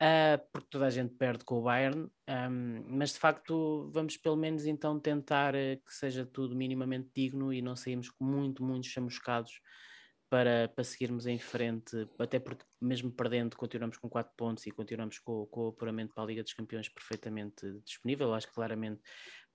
[SPEAKER 3] Uh, porque toda a gente perde com o Bayern, um, mas de facto vamos pelo menos então tentar uh, que seja tudo minimamente digno e não saímos muito, muito chamuscados para, para seguirmos em frente, até porque mesmo perdendo continuamos com 4 pontos e continuamos com, com o apuramento para a Liga dos Campeões perfeitamente disponível, acho que claramente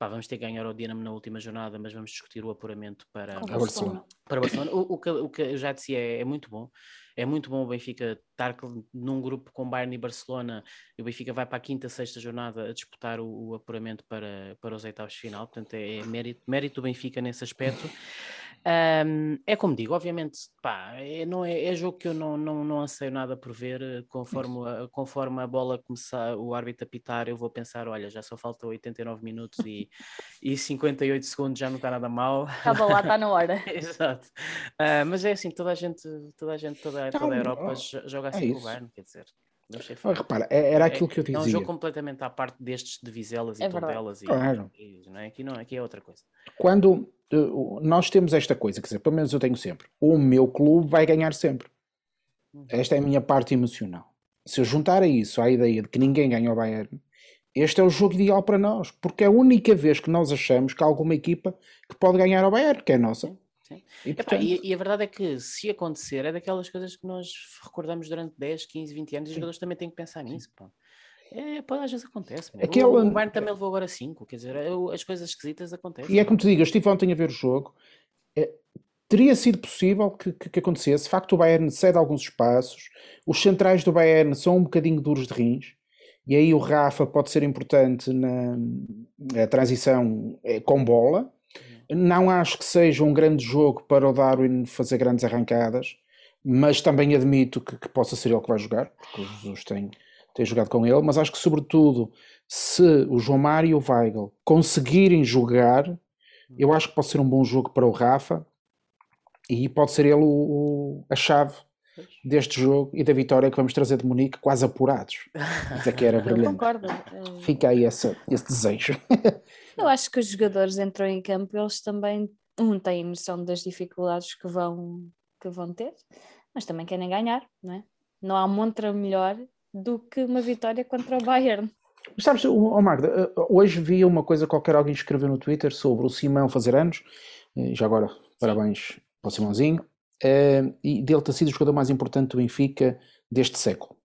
[SPEAKER 3] pá, vamos ter que ganhar o Dinamo na última jornada, mas vamos discutir o apuramento para,
[SPEAKER 1] para Barcelona.
[SPEAKER 3] Para Barcelona. O, o, que, o que eu já disse é, é muito bom, é muito bom o Benfica estar num grupo com Bayern e Barcelona e o Benfica vai para a quinta, sexta jornada a disputar o, o apuramento para, para os oitavos de final, portanto é, é mérito, mérito do Benfica nesse aspecto. Um, é como digo, obviamente, pá, é, não é, é jogo que eu não, não, não anseio nada por ver, eh, conforme a, conforme a bola começar, o árbitro a pitar, eu vou pensar, olha, já só falta 89 minutos e, e 58 segundos, já não está nada mal.
[SPEAKER 1] Estava lá, está na hora.
[SPEAKER 3] Exato. Uh, mas é assim, toda a gente, toda a gente, toda, toda a Europa joga assim é com o Bayern, quer dizer.
[SPEAKER 2] Oh, repara, é, era aquilo que eu dizia. É
[SPEAKER 3] um jogo completamente à parte destes de Vizelas e é Tondelas e,
[SPEAKER 2] claro.
[SPEAKER 3] e, não é? Aqui, não, aqui é outra coisa.
[SPEAKER 2] Quando nós temos esta coisa, quer dizer, pelo menos eu tenho sempre, o meu clube vai ganhar sempre. Uhum. Esta é a minha parte emocional. se eu juntar a isso a ideia de que ninguém ganha o Bayern, este é o jogo ideal para nós, porque é a única vez que nós achamos que há alguma equipa que pode ganhar ao Bayern, que é a nossa.
[SPEAKER 3] Sim. E, portanto... E, e, a verdade é que se acontecer, é daquelas coisas que nós recordamos durante 10, 15, 20 anos e os jogadores também têm que pensar nisso. Pô. É, pode, às vezes acontece. Aquela... O, o Bayern também levou agora 5, quer dizer, as coisas esquisitas acontecem.
[SPEAKER 2] E é como te digo, eu estive ontem a ver o jogo, é, teria sido possível que, que, que, acontecesse. De facto, o Bayern cede alguns espaços, os centrais do Bayern são um bocadinho duros de rins, e aí o Rafa pode ser importante na, na transição é, com bola. Não acho que seja um grande jogo para o Darwin fazer grandes arrancadas, mas também admito que, que possa ser ele que vai jogar, porque o Jesus tem, tem jogado com ele. Mas acho que, sobretudo, se o João Mário e o Weigl conseguirem jogar, eu acho que pode ser um bom jogo para o Rafa e pode ser ele o, o, a chave deste jogo e da vitória que vamos trazer de Munique quase apurados. Isso é que era brilhante. Eu concordo. Fica aí esse, esse desejo.
[SPEAKER 1] Eu acho que os jogadores entram em campo, eles também um têm noção das dificuldades que vão, que vão ter, mas também querem ganhar, não é? Não há montra melhor do que uma vitória contra o Bayern.
[SPEAKER 2] Mas sabes, Magda, eh, hoje vi uma coisa qualquer alguém escreveu no Twitter sobre o Simão fazer anos, já agora, parabéns para o Simãozinho, uh, e dele ter sido o jogador mais importante do Benfica deste século.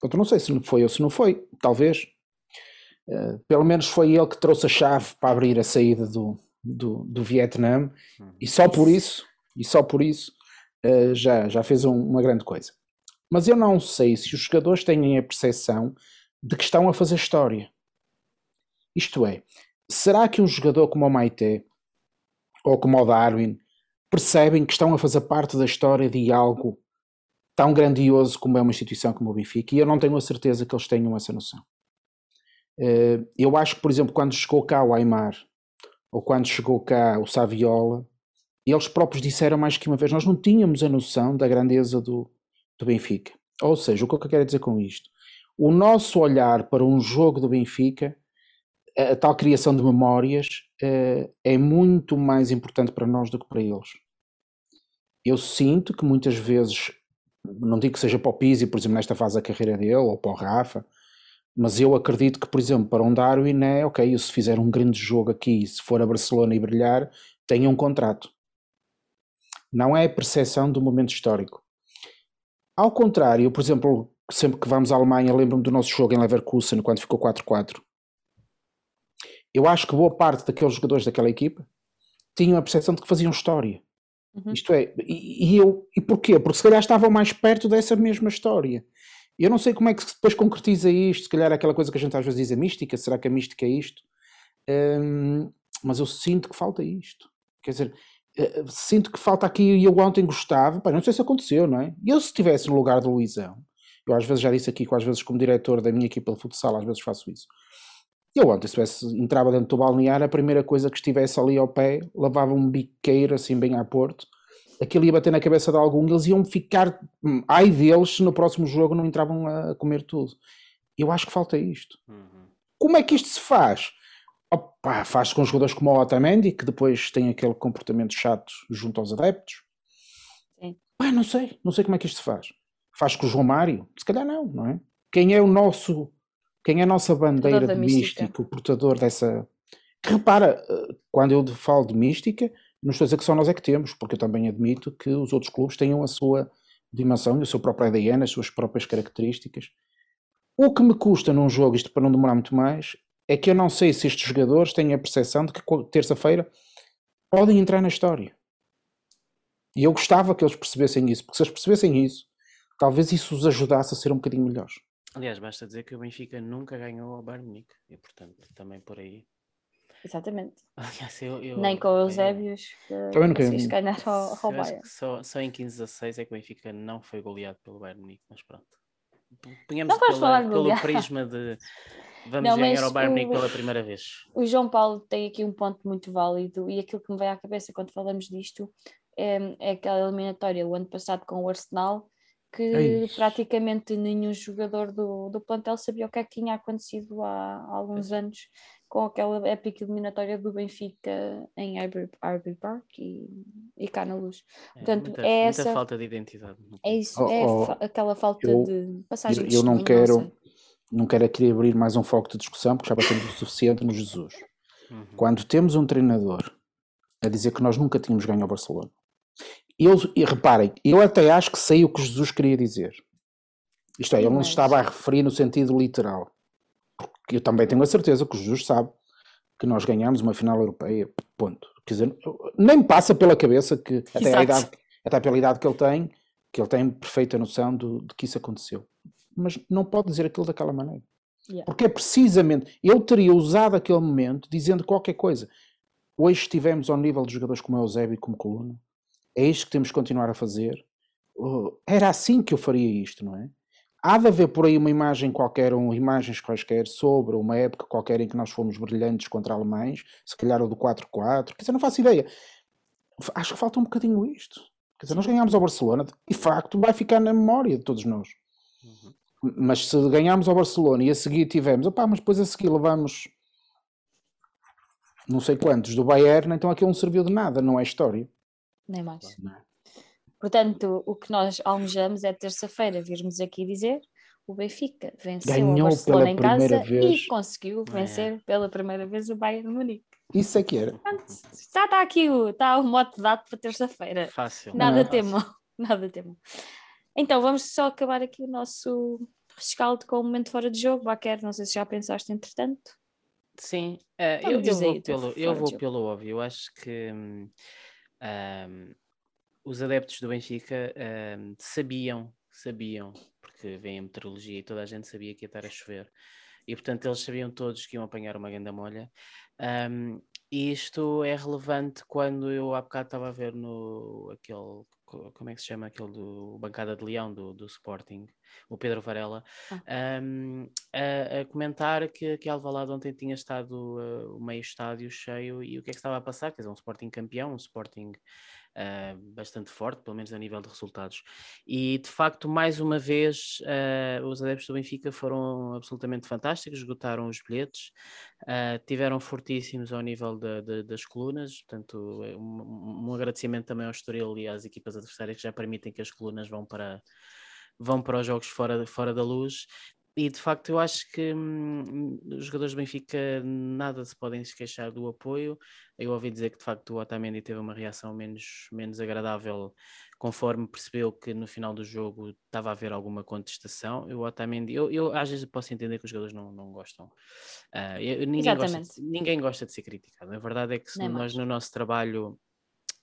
[SPEAKER 2] Portanto, não sei se foi ou se não foi, talvez. Pelo menos foi ele que trouxe a chave para abrir a saída do, do, do Vietnã, e só por isso, e só por isso, já, já fez um, uma grande coisa. Mas eu não sei se os jogadores têm a percepção de que estão a fazer história. Isto é, será que um jogador como o Maite ou como o Darwin percebem que estão a fazer parte da história de algo tão grandioso como é uma instituição como o Benfica, e eu não tenho a certeza que eles tenham essa noção. Eh, eu acho que, por exemplo, quando chegou cá o Aymar, ou quando chegou cá o Saviola, eles próprios disseram mais que uma vez, nós não tínhamos a noção da grandeza do, do Benfica. Ou seja, o que eu quero dizer com isto? O nosso olhar para um jogo do Benfica, a tal criação de memórias, uh, é muito mais importante para nós do que para eles. Eu sinto que muitas vezes, não digo que seja para o Pizzi, por exemplo, nesta fase da carreira dele, ou para o Rafa, mas eu acredito que, por exemplo, para um Darwin é, ok, se fizer um grande jogo aqui, se for a Barcelona e brilhar, tenha um contrato. Não é a percepção do momento histórico. Ao contrário, por exemplo, sempre que vamos à Alemanha, lembro-me do nosso jogo em Leverkusen, quando ficou 4-4 eu acho que boa parte daqueles jogadores daquela equipa tinham a percepção de que faziam história. Uhum. Isto é, e, e, eu, e porquê? Porque se calhar estavam mais perto dessa mesma história. Eu não sei como é que depois concretiza isto, se calhar é aquela coisa que a gente às vezes diz a mística, será que a mística é isto? Um, mas eu sinto que falta isto. Quer dizer, sinto que falta aqui, e eu ontem gostava, pá, não sei se aconteceu, não é? Eu se estivesse no lugar do Luizão, eu às vezes já disse aqui que às vezes como diretor da minha equipa de futsal, às vezes faço isso. Eu ontem, se tivesse, entrava dentro do balneário, a primeira coisa que estivesse ali ao pé, lavava um biqueiro assim bem a porto, aquilo ia bater na cabeça de algum, eles iam ficar, hum, ai deles, se no próximo jogo não entravam a comer tudo. Eu acho que falta isto. Uhum. Como é que isto se faz? Opa, faz com jogadores como o Otamendi, que depois tem aquele comportamento chato junto aos adeptos. Sim. Pá, não sei, não sei como é que isto se faz. Faz com o João Mário? Se calhar não, não é? Quem é o nosso quem é a nossa bandeira de mística. mística, o portador dessa. Que repara, eh, quando eu falo de mística, não estou a dizer que só nós é que temos, porque eu também admito que os outros clubes tenham a sua dimensão e o seu próprio ADN, as suas próprias características. O que me custa num jogo, isto para não demorar muito mais, é que eu não sei se estes jogadores têm a percepção de que terça-feira podem entrar na história. E eu gostava que eles percebessem isso, porque se eles percebessem isso, talvez isso os ajudasse a ser um bocadinho melhores.
[SPEAKER 3] Aliás, basta dizer que o Benfica nunca ganhou ao Bayern Munique e, portanto, também por aí.
[SPEAKER 1] Exatamente.
[SPEAKER 3] Aliás, eu, eu,
[SPEAKER 1] Nem com os Eusébios também não ganhar ao, ao Bayern.
[SPEAKER 3] Só, só em 15 a 6 é que o Benfica não foi goleado pelo Bayern Munique, mas pronto. Ponhamos pela, pelo prisma de vamos não, ganhar ao Bayern Munique pela primeira vez.
[SPEAKER 1] O João Paulo tem aqui um ponto muito válido e aquilo que me vem à cabeça quando falamos disto é, é aquela eliminatória o ano passado com o Arsenal que é praticamente nenhum jogador do, do plantel sabia o que é que tinha acontecido há, há alguns anos com aquela épica eliminatória do Benfica em Arby Park e, e cá na luz.
[SPEAKER 3] É,
[SPEAKER 1] Portanto,
[SPEAKER 3] muita,
[SPEAKER 1] é
[SPEAKER 3] muita
[SPEAKER 1] essa-
[SPEAKER 3] falta de identidade.
[SPEAKER 1] É
[SPEAKER 3] clube.
[SPEAKER 1] isso,
[SPEAKER 2] Oh,
[SPEAKER 1] é
[SPEAKER 2] oh,
[SPEAKER 1] fa- aquela falta
[SPEAKER 2] eu-
[SPEAKER 1] de passagem
[SPEAKER 2] Eu,
[SPEAKER 1] de
[SPEAKER 2] eu não
[SPEAKER 1] estilo,
[SPEAKER 2] quero,
[SPEAKER 1] sei.
[SPEAKER 2] Não quero aqui abrir mais um foco de discussão, porque já batemos o suficiente no Jesus.
[SPEAKER 3] Uhum.
[SPEAKER 2] Quando temos um treinador a dizer que nós nunca tínhamos ganho ao Barcelona, eu, e reparem, eu até acho que sei o que Jesus queria dizer. Isto é, ele não se estava a referir no sentido literal. Porque eu também tenho a certeza que o Jesus sabe que nós ganhamos uma final europeia. Ponto. Quer dizer, nem me passa pela cabeça que, até, idade, até pela idade que ele tem, que ele tem perfeita noção do- de que isso aconteceu. Mas não pode dizer aquilo daquela maneira.
[SPEAKER 1] Yeah.
[SPEAKER 2] Porque é precisamente, eu teria usado aquele momento dizendo qualquer coisa. Hoje estivemos ao nível de jogadores como Eusébio e como Coluna. É isto que temos que continuar a fazer. Oh, Era assim que eu faria isto, não é? Há de haver por aí uma imagem qualquer, ou imagens quaisquer, sobre uma época qualquer em que nós fomos brilhantes contra alemães, se calhar o do 4-4, quer dizer, não faço ideia. Acho que falta um bocadinho isto. Quer dizer, nós ganhámos ao Barcelona, e de facto vai ficar na memória de todos nós.
[SPEAKER 3] Uhum.
[SPEAKER 2] Mas se ganhámos ao Barcelona e a seguir tivemos, opá, mas depois a seguir levamos não sei quantos do Bayern, então aquilo não serviu de nada, não é história.
[SPEAKER 1] Nem mais.
[SPEAKER 2] Não é?
[SPEAKER 1] Portanto, o que nós almejamos é terça-feira virmos aqui dizer o Benfica venceu
[SPEAKER 2] Ganhou
[SPEAKER 1] o Barcelona
[SPEAKER 2] pela
[SPEAKER 1] em casa
[SPEAKER 2] primeira vez.
[SPEAKER 1] e conseguiu
[SPEAKER 3] É.
[SPEAKER 1] vencer pela primeira vez o Bayern de Munique.
[SPEAKER 2] Isso é que era.
[SPEAKER 1] Portanto, já está aqui o, está o mote dado para terça-feira.
[SPEAKER 3] Fácil.
[SPEAKER 1] Nada
[SPEAKER 2] é
[SPEAKER 1] temam, nada temam. Então, vamos só acabar aqui o nosso rescaldo com o momento fora de jogo. Baquer, não sei se já pensaste entretanto.
[SPEAKER 3] Sim,
[SPEAKER 1] Então
[SPEAKER 3] eu, eu
[SPEAKER 1] aí
[SPEAKER 3] vou,
[SPEAKER 1] o teu
[SPEAKER 3] pelo, eu vou pelo óbvio. Eu acho que hum, ahm, os adeptos do Benfica ahm, sabiam, sabiam, porque vem a meteorologia e toda a gente sabia que ia estar a chover. E portanto eles sabiam todos que iam apanhar uma grande molha. Ahm, e isto é relevante quando eu há bocado estava a ver no aquele, como é que se chama aquele do Bancada de Leão do, do Sporting, o Pedro Varela, um, a, a comentar que, que Alvalade ontem tinha estado uh, o meio estádio cheio e o que é que estava a passar, quer dizer, um Sporting campeão, um Sporting uh, bastante forte, pelo menos a nível de resultados. E de facto, mais uma vez, uh, os adeptos do Benfica foram absolutamente fantásticos, esgotaram os bilhetes, uh, tiveram fortíssimos ao nível da- da- das colunas, portanto, é um, um agradecimento também ao Estoril e às equipas adversárias que já permitem que as colunas vão para vão para os jogos fora, fora da luz. E de facto, eu acho que hum, os jogadores do Benfica nada se podem se queixar do apoio. Eu ouvi dizer que de facto o Otamendi teve uma reação menos, menos agradável conforme percebeu que no final do jogo estava a haver alguma contestação. Eu, o Otamendi, eu, eu às vezes posso entender que os jogadores não, não gostam. Ah, eu- ninguém, gosta de,
[SPEAKER 1] Exatamente.
[SPEAKER 3] ninguém gosta de ser criticado. A verdade é que se
[SPEAKER 1] Nem
[SPEAKER 3] nós
[SPEAKER 1] mais.
[SPEAKER 3] no nosso trabalho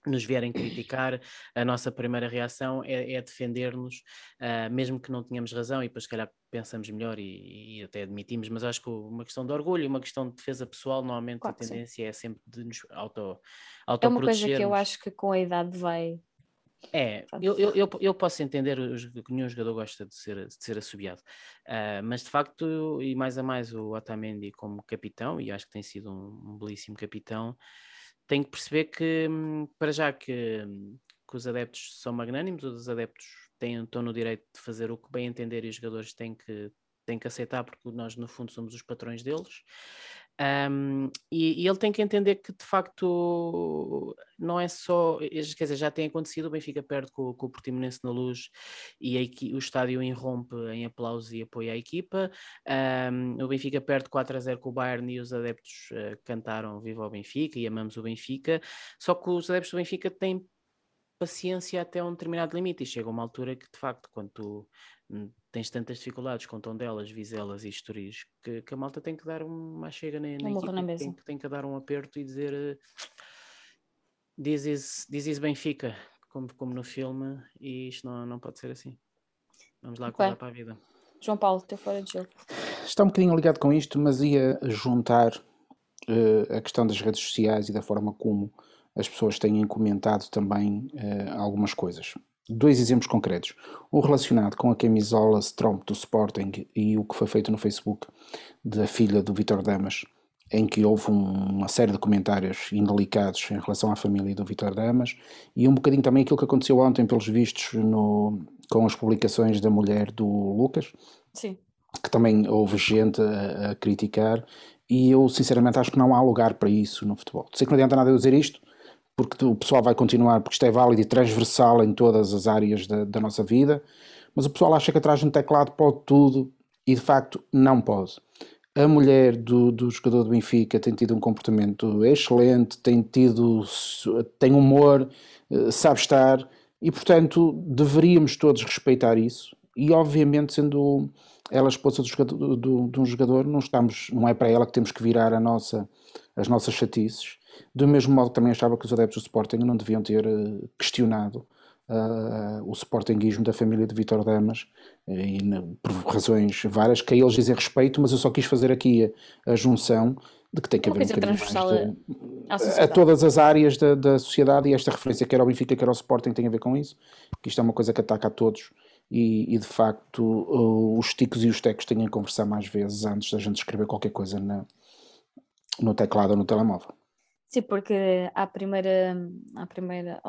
[SPEAKER 3] nos vierem criticar, a nossa primeira reação é, é defender-nos, ah, mesmo que não tenhamos razão, e depois, se calhar, pensamos melhor e, e até admitimos, mas acho que uma questão de orgulho e uma questão de defesa pessoal, normalmente
[SPEAKER 1] Claro
[SPEAKER 3] a
[SPEAKER 1] que sim.
[SPEAKER 3] tendência é sempre de nos auto,
[SPEAKER 1] É uma coisa que eu acho que com a idade vai.
[SPEAKER 3] É, eu, eu, eu, eu posso entender que nenhum jogador gosta de ser, de ser assobiado, Ah, mas de facto, e mais a mais o Otamendi como capitão, e acho que tem sido um, um belíssimo capitão, tem que perceber que, hum, para já que, hum, que os adeptos são magnânimos, os adeptos têm, estão no direito de fazer o que bem entender e os jogadores têm que, têm que aceitar, porque nós, no fundo, somos os patrões deles. Um, e, e ele tem que entender que de facto não é só, quer dizer, já tem acontecido, o Benfica perde com, com o Portimonense na luz e a o estádio irrompe em aplausos e apoio à equipa. Um, o Benfica perde 4 a 0 com o Bayern e os adeptos eh, cantaram Viva o Benfica e amamos o Benfica. Só que os adeptos do Benfica têm paciência até um determinado limite e chega uma altura que de facto quando tu hum, tens tantas dificuldades com Tondelas, Vizelas e Estoriz que, que a malta tem que dar uma chega na, na
[SPEAKER 1] Um
[SPEAKER 3] equipa
[SPEAKER 1] na
[SPEAKER 3] tem, que- tem que dar um aperto e dizer eh, this is, this is Benfica como, como no filme e isto não, não pode ser assim vamos lá acordar para a vida
[SPEAKER 1] João Paulo, teu fora de jogo.
[SPEAKER 2] Está um bocadinho ligado com isto, mas ia juntar eh, a questão das redes sociais e da forma como as pessoas têm comentado também eh, algumas coisas. Dois exemplos concretos. Um relacionado com a camisola Stromp do Sporting e o que foi feito no Facebook da filha do Vitor Damas, em que houve um- uma série de comentários indelicados em relação à família do Vitor Damas, e um bocadinho também aquilo que aconteceu ontem, pelos vistos, no- com as publicações da mulher do Lucas,
[SPEAKER 1] Sim.
[SPEAKER 2] que também houve gente a, a, criticar, e eu sinceramente acho que não há lugar para isso no futebol. Sei que não adianta nada eu dizer isto, porque o pessoal vai continuar, porque isto é válido e transversal em todas as áreas da, da nossa vida, mas o pessoal acha que atrás de um teclado pode tudo e de facto não pode. A mulher do, do jogador do Benfica tem tido um comportamento excelente, tem tido tem humor, eh, sabe estar e portanto deveríamos todos respeitar isso e obviamente sendo ela esposa do jogador, do, de um jogador não estamos não é para ela que temos que virar nossa as nossas chatices do mesmo modo também achava que os adeptos do Sporting não deviam ter eh, questionado uh, o sportinguismo da família de Vitor Damas, e, por razões várias, que a eles dizem respeito, mas eu só quis fazer aqui a, a junção de que tem que haver um transversal de, a, todas as áreas da, da, sociedade e esta referência, quer ao Benfica, quer ao Sporting, tem a ver com isso, que isto é uma coisa que ataca a todos e, e de facto uh, os ticos e os tecos têm a conversar mais vezes antes da gente escrever qualquer coisa na, no teclado ou no telemóvel.
[SPEAKER 1] Sim, porque à primeira, à primeira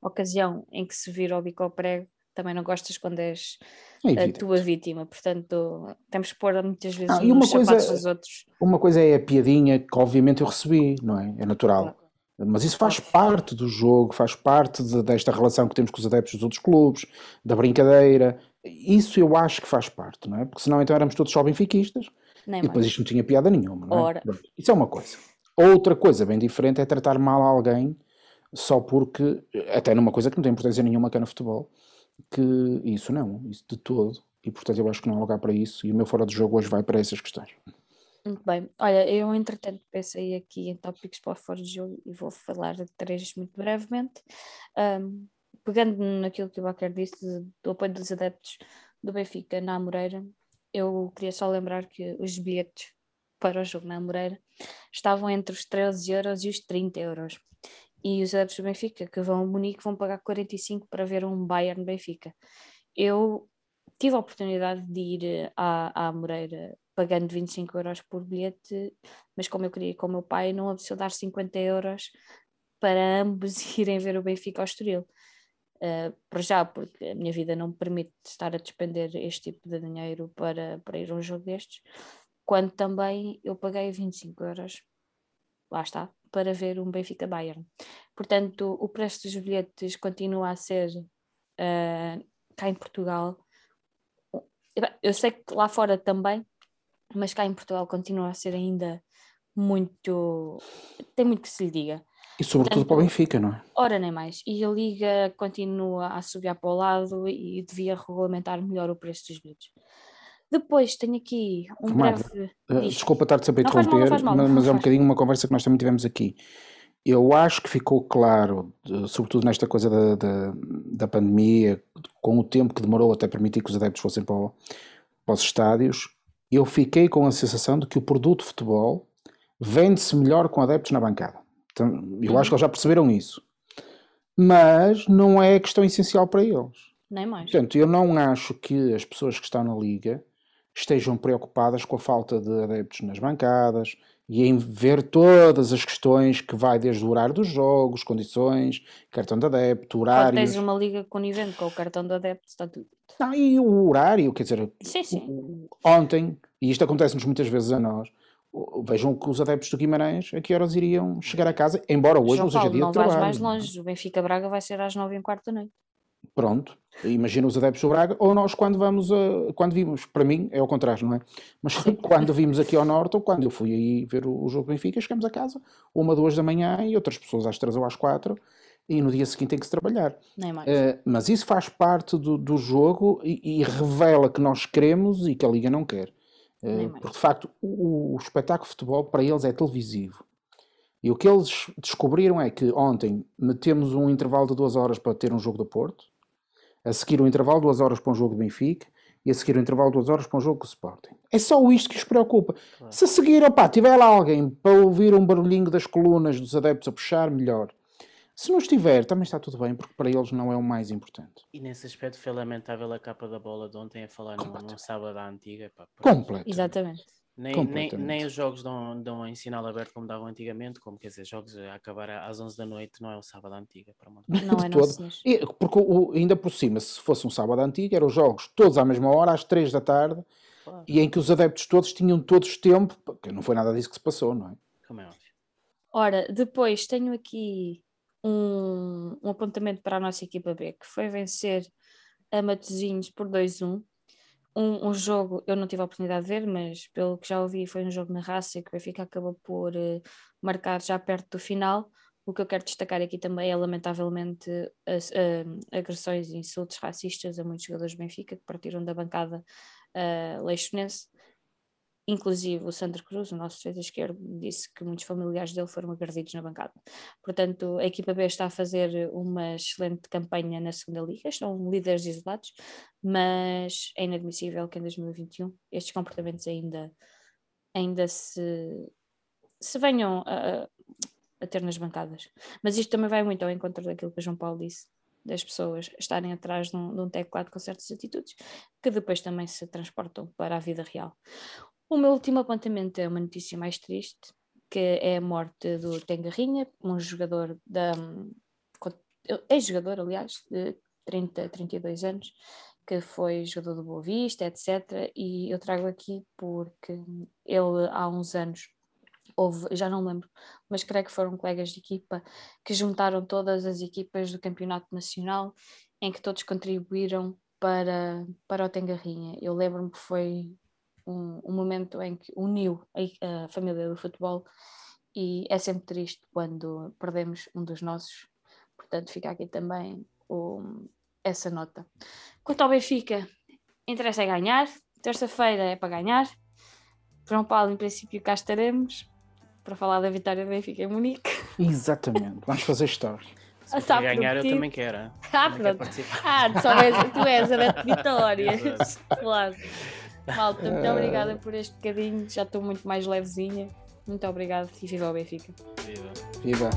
[SPEAKER 1] ocasião em que se vira o bico ao prego, também não gostas quando és é a tua vítima, portanto temos que pôr muitas vezes ah, uma coisa, dos outros.
[SPEAKER 2] Uma coisa é a piadinha que obviamente eu recebi, não é? É natural. Claro. Mas isso faz parte do jogo, faz parte de, desta relação que temos com os adeptos dos outros clubes, da brincadeira. Isso eu acho que faz parte, não é? Porque senão então éramos todos só benfiquistas Nem e depois isto não tinha piada nenhuma, não é? Ora. Isso é uma coisa. Outra coisa bem diferente é tratar mal alguém só porque, até numa coisa que não tem importância nenhuma cá no futebol, que isso não, isso de todo, e portanto eu acho que não há lugar para isso, e o meu fora de jogo hoje vai para essas questões.
[SPEAKER 1] Muito bem, olha, eu entretanto pensei aqui em tópicos para o fora de jogo e vou falar de três muito brevemente. Um, pegando naquilo que o Baquer disse do apoio dos adeptos do Benfica na Amoreira, eu queria só lembrar que os bilhetes para o jogo na Amoreira estavam entre os 13 euros e os 30 euros e os adeptos do Benfica que vão a Munique vão pagar 45 para ver um Bayern Benfica. Eu tive a oportunidade de ir à, à Moreira pagando 25 euros por bilhete, mas como eu queria ir com o meu pai, não apeteceu dar 50 euros para ambos irem ver o Benfica ao Estoril. Uh, já, porque a minha vida não me permite estar a despender este tipo de dinheiro para, para ir a um jogo destes, quando também eu paguei 25 euros, lá está, para ver um Benfica Bayern. Portanto, o preço dos bilhetes continua a ser uh, cá em Portugal. Eu sei que lá fora também, mas cá em Portugal continua a ser ainda muito. tem muito que se lhe diga.
[SPEAKER 2] E sobretudo Portanto, para o Benfica, não é?
[SPEAKER 1] Ora, nem mais. E a Liga continua a subir para o lado e devia regulamentar melhor o preço dos bilhetes. Depois tenho aqui um breve.
[SPEAKER 2] Uh, desculpa estar-te sempre a interromper, mas, mas é um bocadinho uma conversa que nós também tivemos aqui. Eu acho que ficou claro, sobretudo nesta coisa da, da, da, pandemia, com o tempo que demorou até permitir que os adeptos fossem para, o, para os estádios, eu fiquei com a sensação de que o produto futebol vende-se melhor com adeptos na bancada. Então, eu acho que eles já perceberam isso. Mas não é questão essencial para eles.
[SPEAKER 1] Nem mais.
[SPEAKER 2] Portanto, eu não acho que as pessoas que estão na liga estejam preocupadas com a falta de adeptos nas bancadas e em ver todas as questões que vai desde o horário dos jogos, condições, cartão de adepto, horário.
[SPEAKER 1] tens uma liga conivente com o cartão de adepto, está tudo.
[SPEAKER 2] Não, e o horário, quer dizer,
[SPEAKER 1] sim, sim.
[SPEAKER 2] ontem, e isto acontece-nos muitas vezes a nós, vejam que os adeptos do Guimarães a que horas iriam chegar a casa, embora hoje João não seja Paulo, dia
[SPEAKER 1] não
[SPEAKER 2] de trabalho.
[SPEAKER 1] Não vais mais longe, o Benfica Braga vai ser às nove e um quarto da noite.
[SPEAKER 2] Pronto, imagina os adeptos do Braga, ou nós quando vamos, a, quando vimos, para mim é ao contrário, não é? Mas quando vimos aqui ao Norte, ou quando eu fui aí ver o, o jogo do Benfica, chegamos a casa, uma, duas da manhã, e outras pessoas às três ou às quatro, e no dia seguinte tem que se trabalhar.
[SPEAKER 1] Nem mais. Uh,
[SPEAKER 2] mas isso faz parte do, do jogo e, e, revela que nós queremos e que a Liga não quer. Uh, porque de facto o, o espetáculo de futebol para eles é televisivo. E o que eles descobriram é que ontem metemos um intervalo de duas horas para ter um jogo do Porto, a seguir o intervalo, duas horas para um jogo do Benfica, e a seguir o intervalo, duas horas para um jogo com o Sporting. É só isto que os preocupa. Claro. Se a seguir, opá, tiver lá alguém para ouvir um barulhinho das colunas dos adeptos a puxar, melhor. Se não estiver, também está tudo bem, porque para eles não é o mais importante.
[SPEAKER 3] E nesse aspecto foi lamentável a capa da bola de ontem a falar num, num sábado à antiga. Pá,
[SPEAKER 2] Completo.
[SPEAKER 1] Exatamente.
[SPEAKER 3] Nem, nem, nem os jogos dão, dão em sinal aberto como davam antigamente, como quer dizer, jogos a acabar às 11 da noite não é o sábado antiga. Para
[SPEAKER 1] não é todo.
[SPEAKER 2] E, porque o, ainda por cima, se fosse um sábado antigo, eram os jogos todos à mesma hora, às 3 da tarde, claro. e em que os adeptos todos tinham todos tempo, porque não foi nada disso que se passou, não é?
[SPEAKER 3] Como é óbvio.
[SPEAKER 1] Ora, depois tenho aqui um, um apontamento para a nossa equipa B, que foi vencer a Matosinhos por 2-1 um, um, jogo, eu não tive a oportunidade de ver, mas pelo que já ouvi, foi um jogo na raça que o Benfica acabou por uh, marcar já perto do final. O que eu quero destacar aqui também é, lamentavelmente, as uh, agressões e insultos racistas a muitos jogadores do Benfica que partiram da bancada uh, leixonense. Inclusive o Sandro Cruz, o nosso defesa esquerdo, disse que muitos familiares dele foram agredidos na bancada. Portanto, a equipa B está a fazer uma excelente campanha na segunda liga, estão líderes isolados, mas é inadmissível que em 2021 estes comportamentos ainda, ainda se, se venham a, a ter nas bancadas. Mas isto também vai muito ao encontro daquilo que o João Paulo disse, das pessoas estarem atrás de um, de um, teclado com certas atitudes que depois também se transportam para a vida real. O meu último apontamento é uma notícia mais triste, que é a morte do Tengarrinha, um jogador da ex-jogador, aliás, de 30, 32 anos, que foi jogador do Boa Vista, etc. E eu trago aqui porque ele há uns anos houve, já não lembro, mas creio que foram colegas de equipa que juntaram todas as equipas do campeonato nacional em que todos contribuíram para, para o Tengarrinha. Eu lembro-me que foi um, um momento em que uniu a, a, família do futebol e é sempre triste quando perdemos um dos nossos. Portanto, fica aqui também o, essa nota. Quanto ao Benfica, interessa é ganhar. Terça-feira é para ganhar. João Paulo, em princípio, cá estaremos para falar da vitória do Benfica em Munique.
[SPEAKER 2] Exatamente, vamos fazer história.
[SPEAKER 3] Se ah, ganhar, eu também quero.
[SPEAKER 1] Ah, também pronto. Quero ah, só és, tu és a vitórias. claro. Malta, muito uh... obrigada por este bocadinho. Já estou muito mais levezinha. Muito obrigada e viva o Benfica.
[SPEAKER 3] Viva.
[SPEAKER 2] Viva.